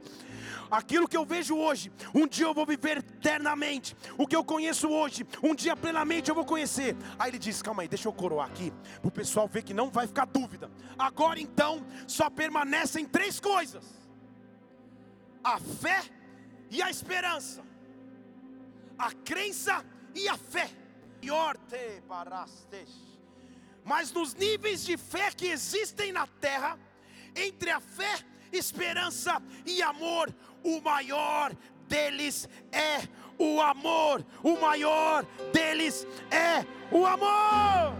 Aquilo que eu vejo hoje, um dia eu vou viver eternamente. O que eu conheço hoje, um dia plenamente eu vou conhecer. Aí ele diz: Calma aí, deixa eu coroar aqui, para o pessoal ver que não vai ficar dúvida. Agora então, só permanecem três coisas: a fé e a esperança, a crença e a fé. Mas nos níveis de fé que existem na terra, entre a fé, esperança e amor, o maior deles é o amor, o maior deles é o amor.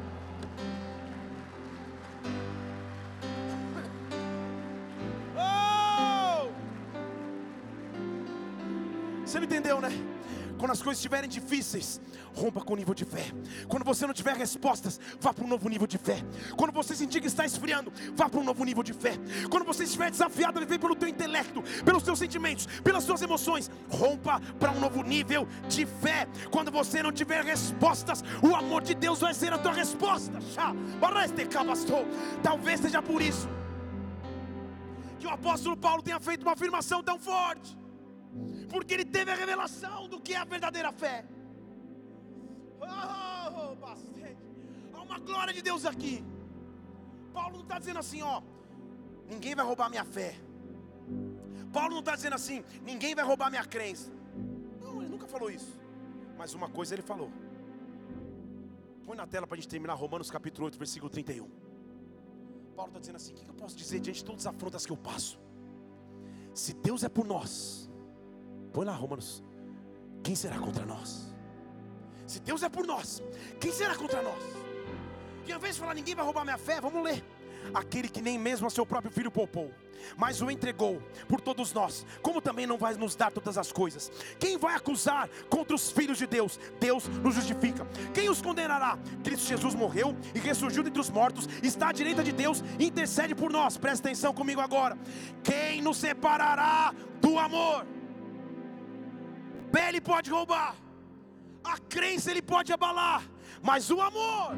Oh! Você não entendeu, né? Quando as coisas estiverem difíceis, rompa com o nível de fé. Quando você não tiver respostas, vá para um novo nível de fé. Quando você sentir que está esfriando, vá para um novo nível de fé. Quando você estiver desafiado a viver pelo teu intelecto, pelos teus sentimentos, pelas suas emoções, rompa para um novo nível de fé. Quando você não tiver respostas, o amor de Deus vai ser a tua resposta. Talvez seja por isso que o apóstolo Paulo tenha feito uma afirmação tão forte porque ele teve a revelação do que é a verdadeira fé. Oh, bastante. Há uma glória de Deus aqui. Paulo não está dizendo assim, ó, ninguém vai roubar minha fé. Paulo não está dizendo assim, ninguém vai roubar minha crença. Não, ele nunca falou isso. Mas uma coisa ele falou. Põe na tela para a gente terminar Romanos capítulo 8, versículo 31. Paulo está dizendo assim: o que eu posso dizer diante de todas as afrontas que eu passo? Se Deus é por nós, Põe lá, Romanos. Quem será contra nós? Se Deus é por nós, quem será contra nós? E ao invés de falar, ninguém vai roubar minha fé, vamos ler. Aquele que nem mesmo a seu próprio filho poupou, mas o entregou por todos nós, como também não vai nos dar todas as coisas? Quem vai acusar contra os filhos de Deus? Deus nos justifica. Quem os condenará? Cristo Jesus morreu e ressurgiu dentre os mortos, está à direita de Deus e intercede por nós. Presta atenção comigo agora. Quem nos separará do amor? Pele pode roubar, a crença ele pode abalar, mas o amor,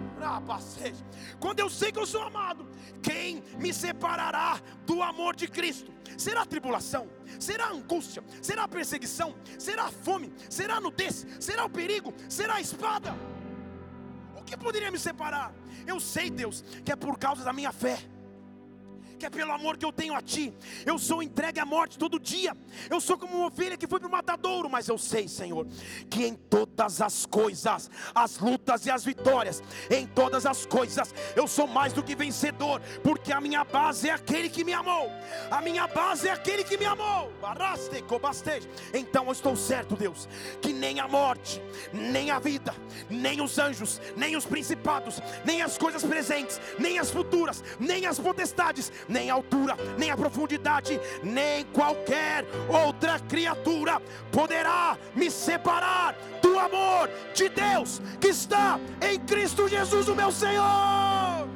quando eu sei que eu sou amado, quem me separará do amor de Cristo? Será tribulação? Será angústia? Será perseguição? Será fome? Será nudez? Será o perigo? Será a espada? O que poderia me separar? Eu sei, Deus, que é por causa da minha fé que é pelo amor que eu tenho a Ti. Eu sou entregue à morte todo dia. Eu sou como uma ovelha que foi para o matadouro, mas eu sei, Senhor, que em todas as coisas, as lutas e as vitórias, em todas as coisas, eu sou mais do que vencedor, porque a minha base é aquele que me amou. A minha base é aquele que me amou. Então eu estou certo, Deus, que nem a morte, nem a vida, nem os anjos, nem os principados, nem as coisas presentes, nem as futuras, nem as potestades, nem a altura, nem a profundidade, nem qualquer outra criatura poderá me separar do amor de Deus que está em Cristo Jesus, o meu Senhor.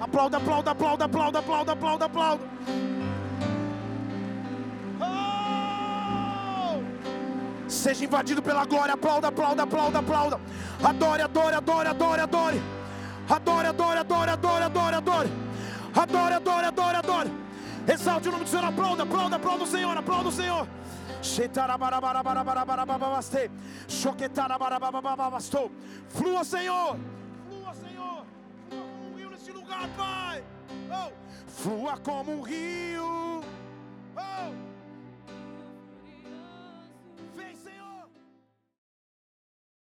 Aplauda, aplauda, aplauda, aplauda, aplauda, aplauda, aplauda. Seja invadido pela glória. Aplauda, aplauda, aplauda, aplauda. Adore, adore, adore, adore, adore. Adore, adore, adore, adore, adore, adore. Adore, adore, adore, adore. Exalte o nome do Senhor. Aplauda, aplauda, aplauda o Senhor. Aplauda o Senhor. Flua, Senhor. Flua, Senhor. Flua como um rio nesse lugar, Pai. Oh. Flua como um rio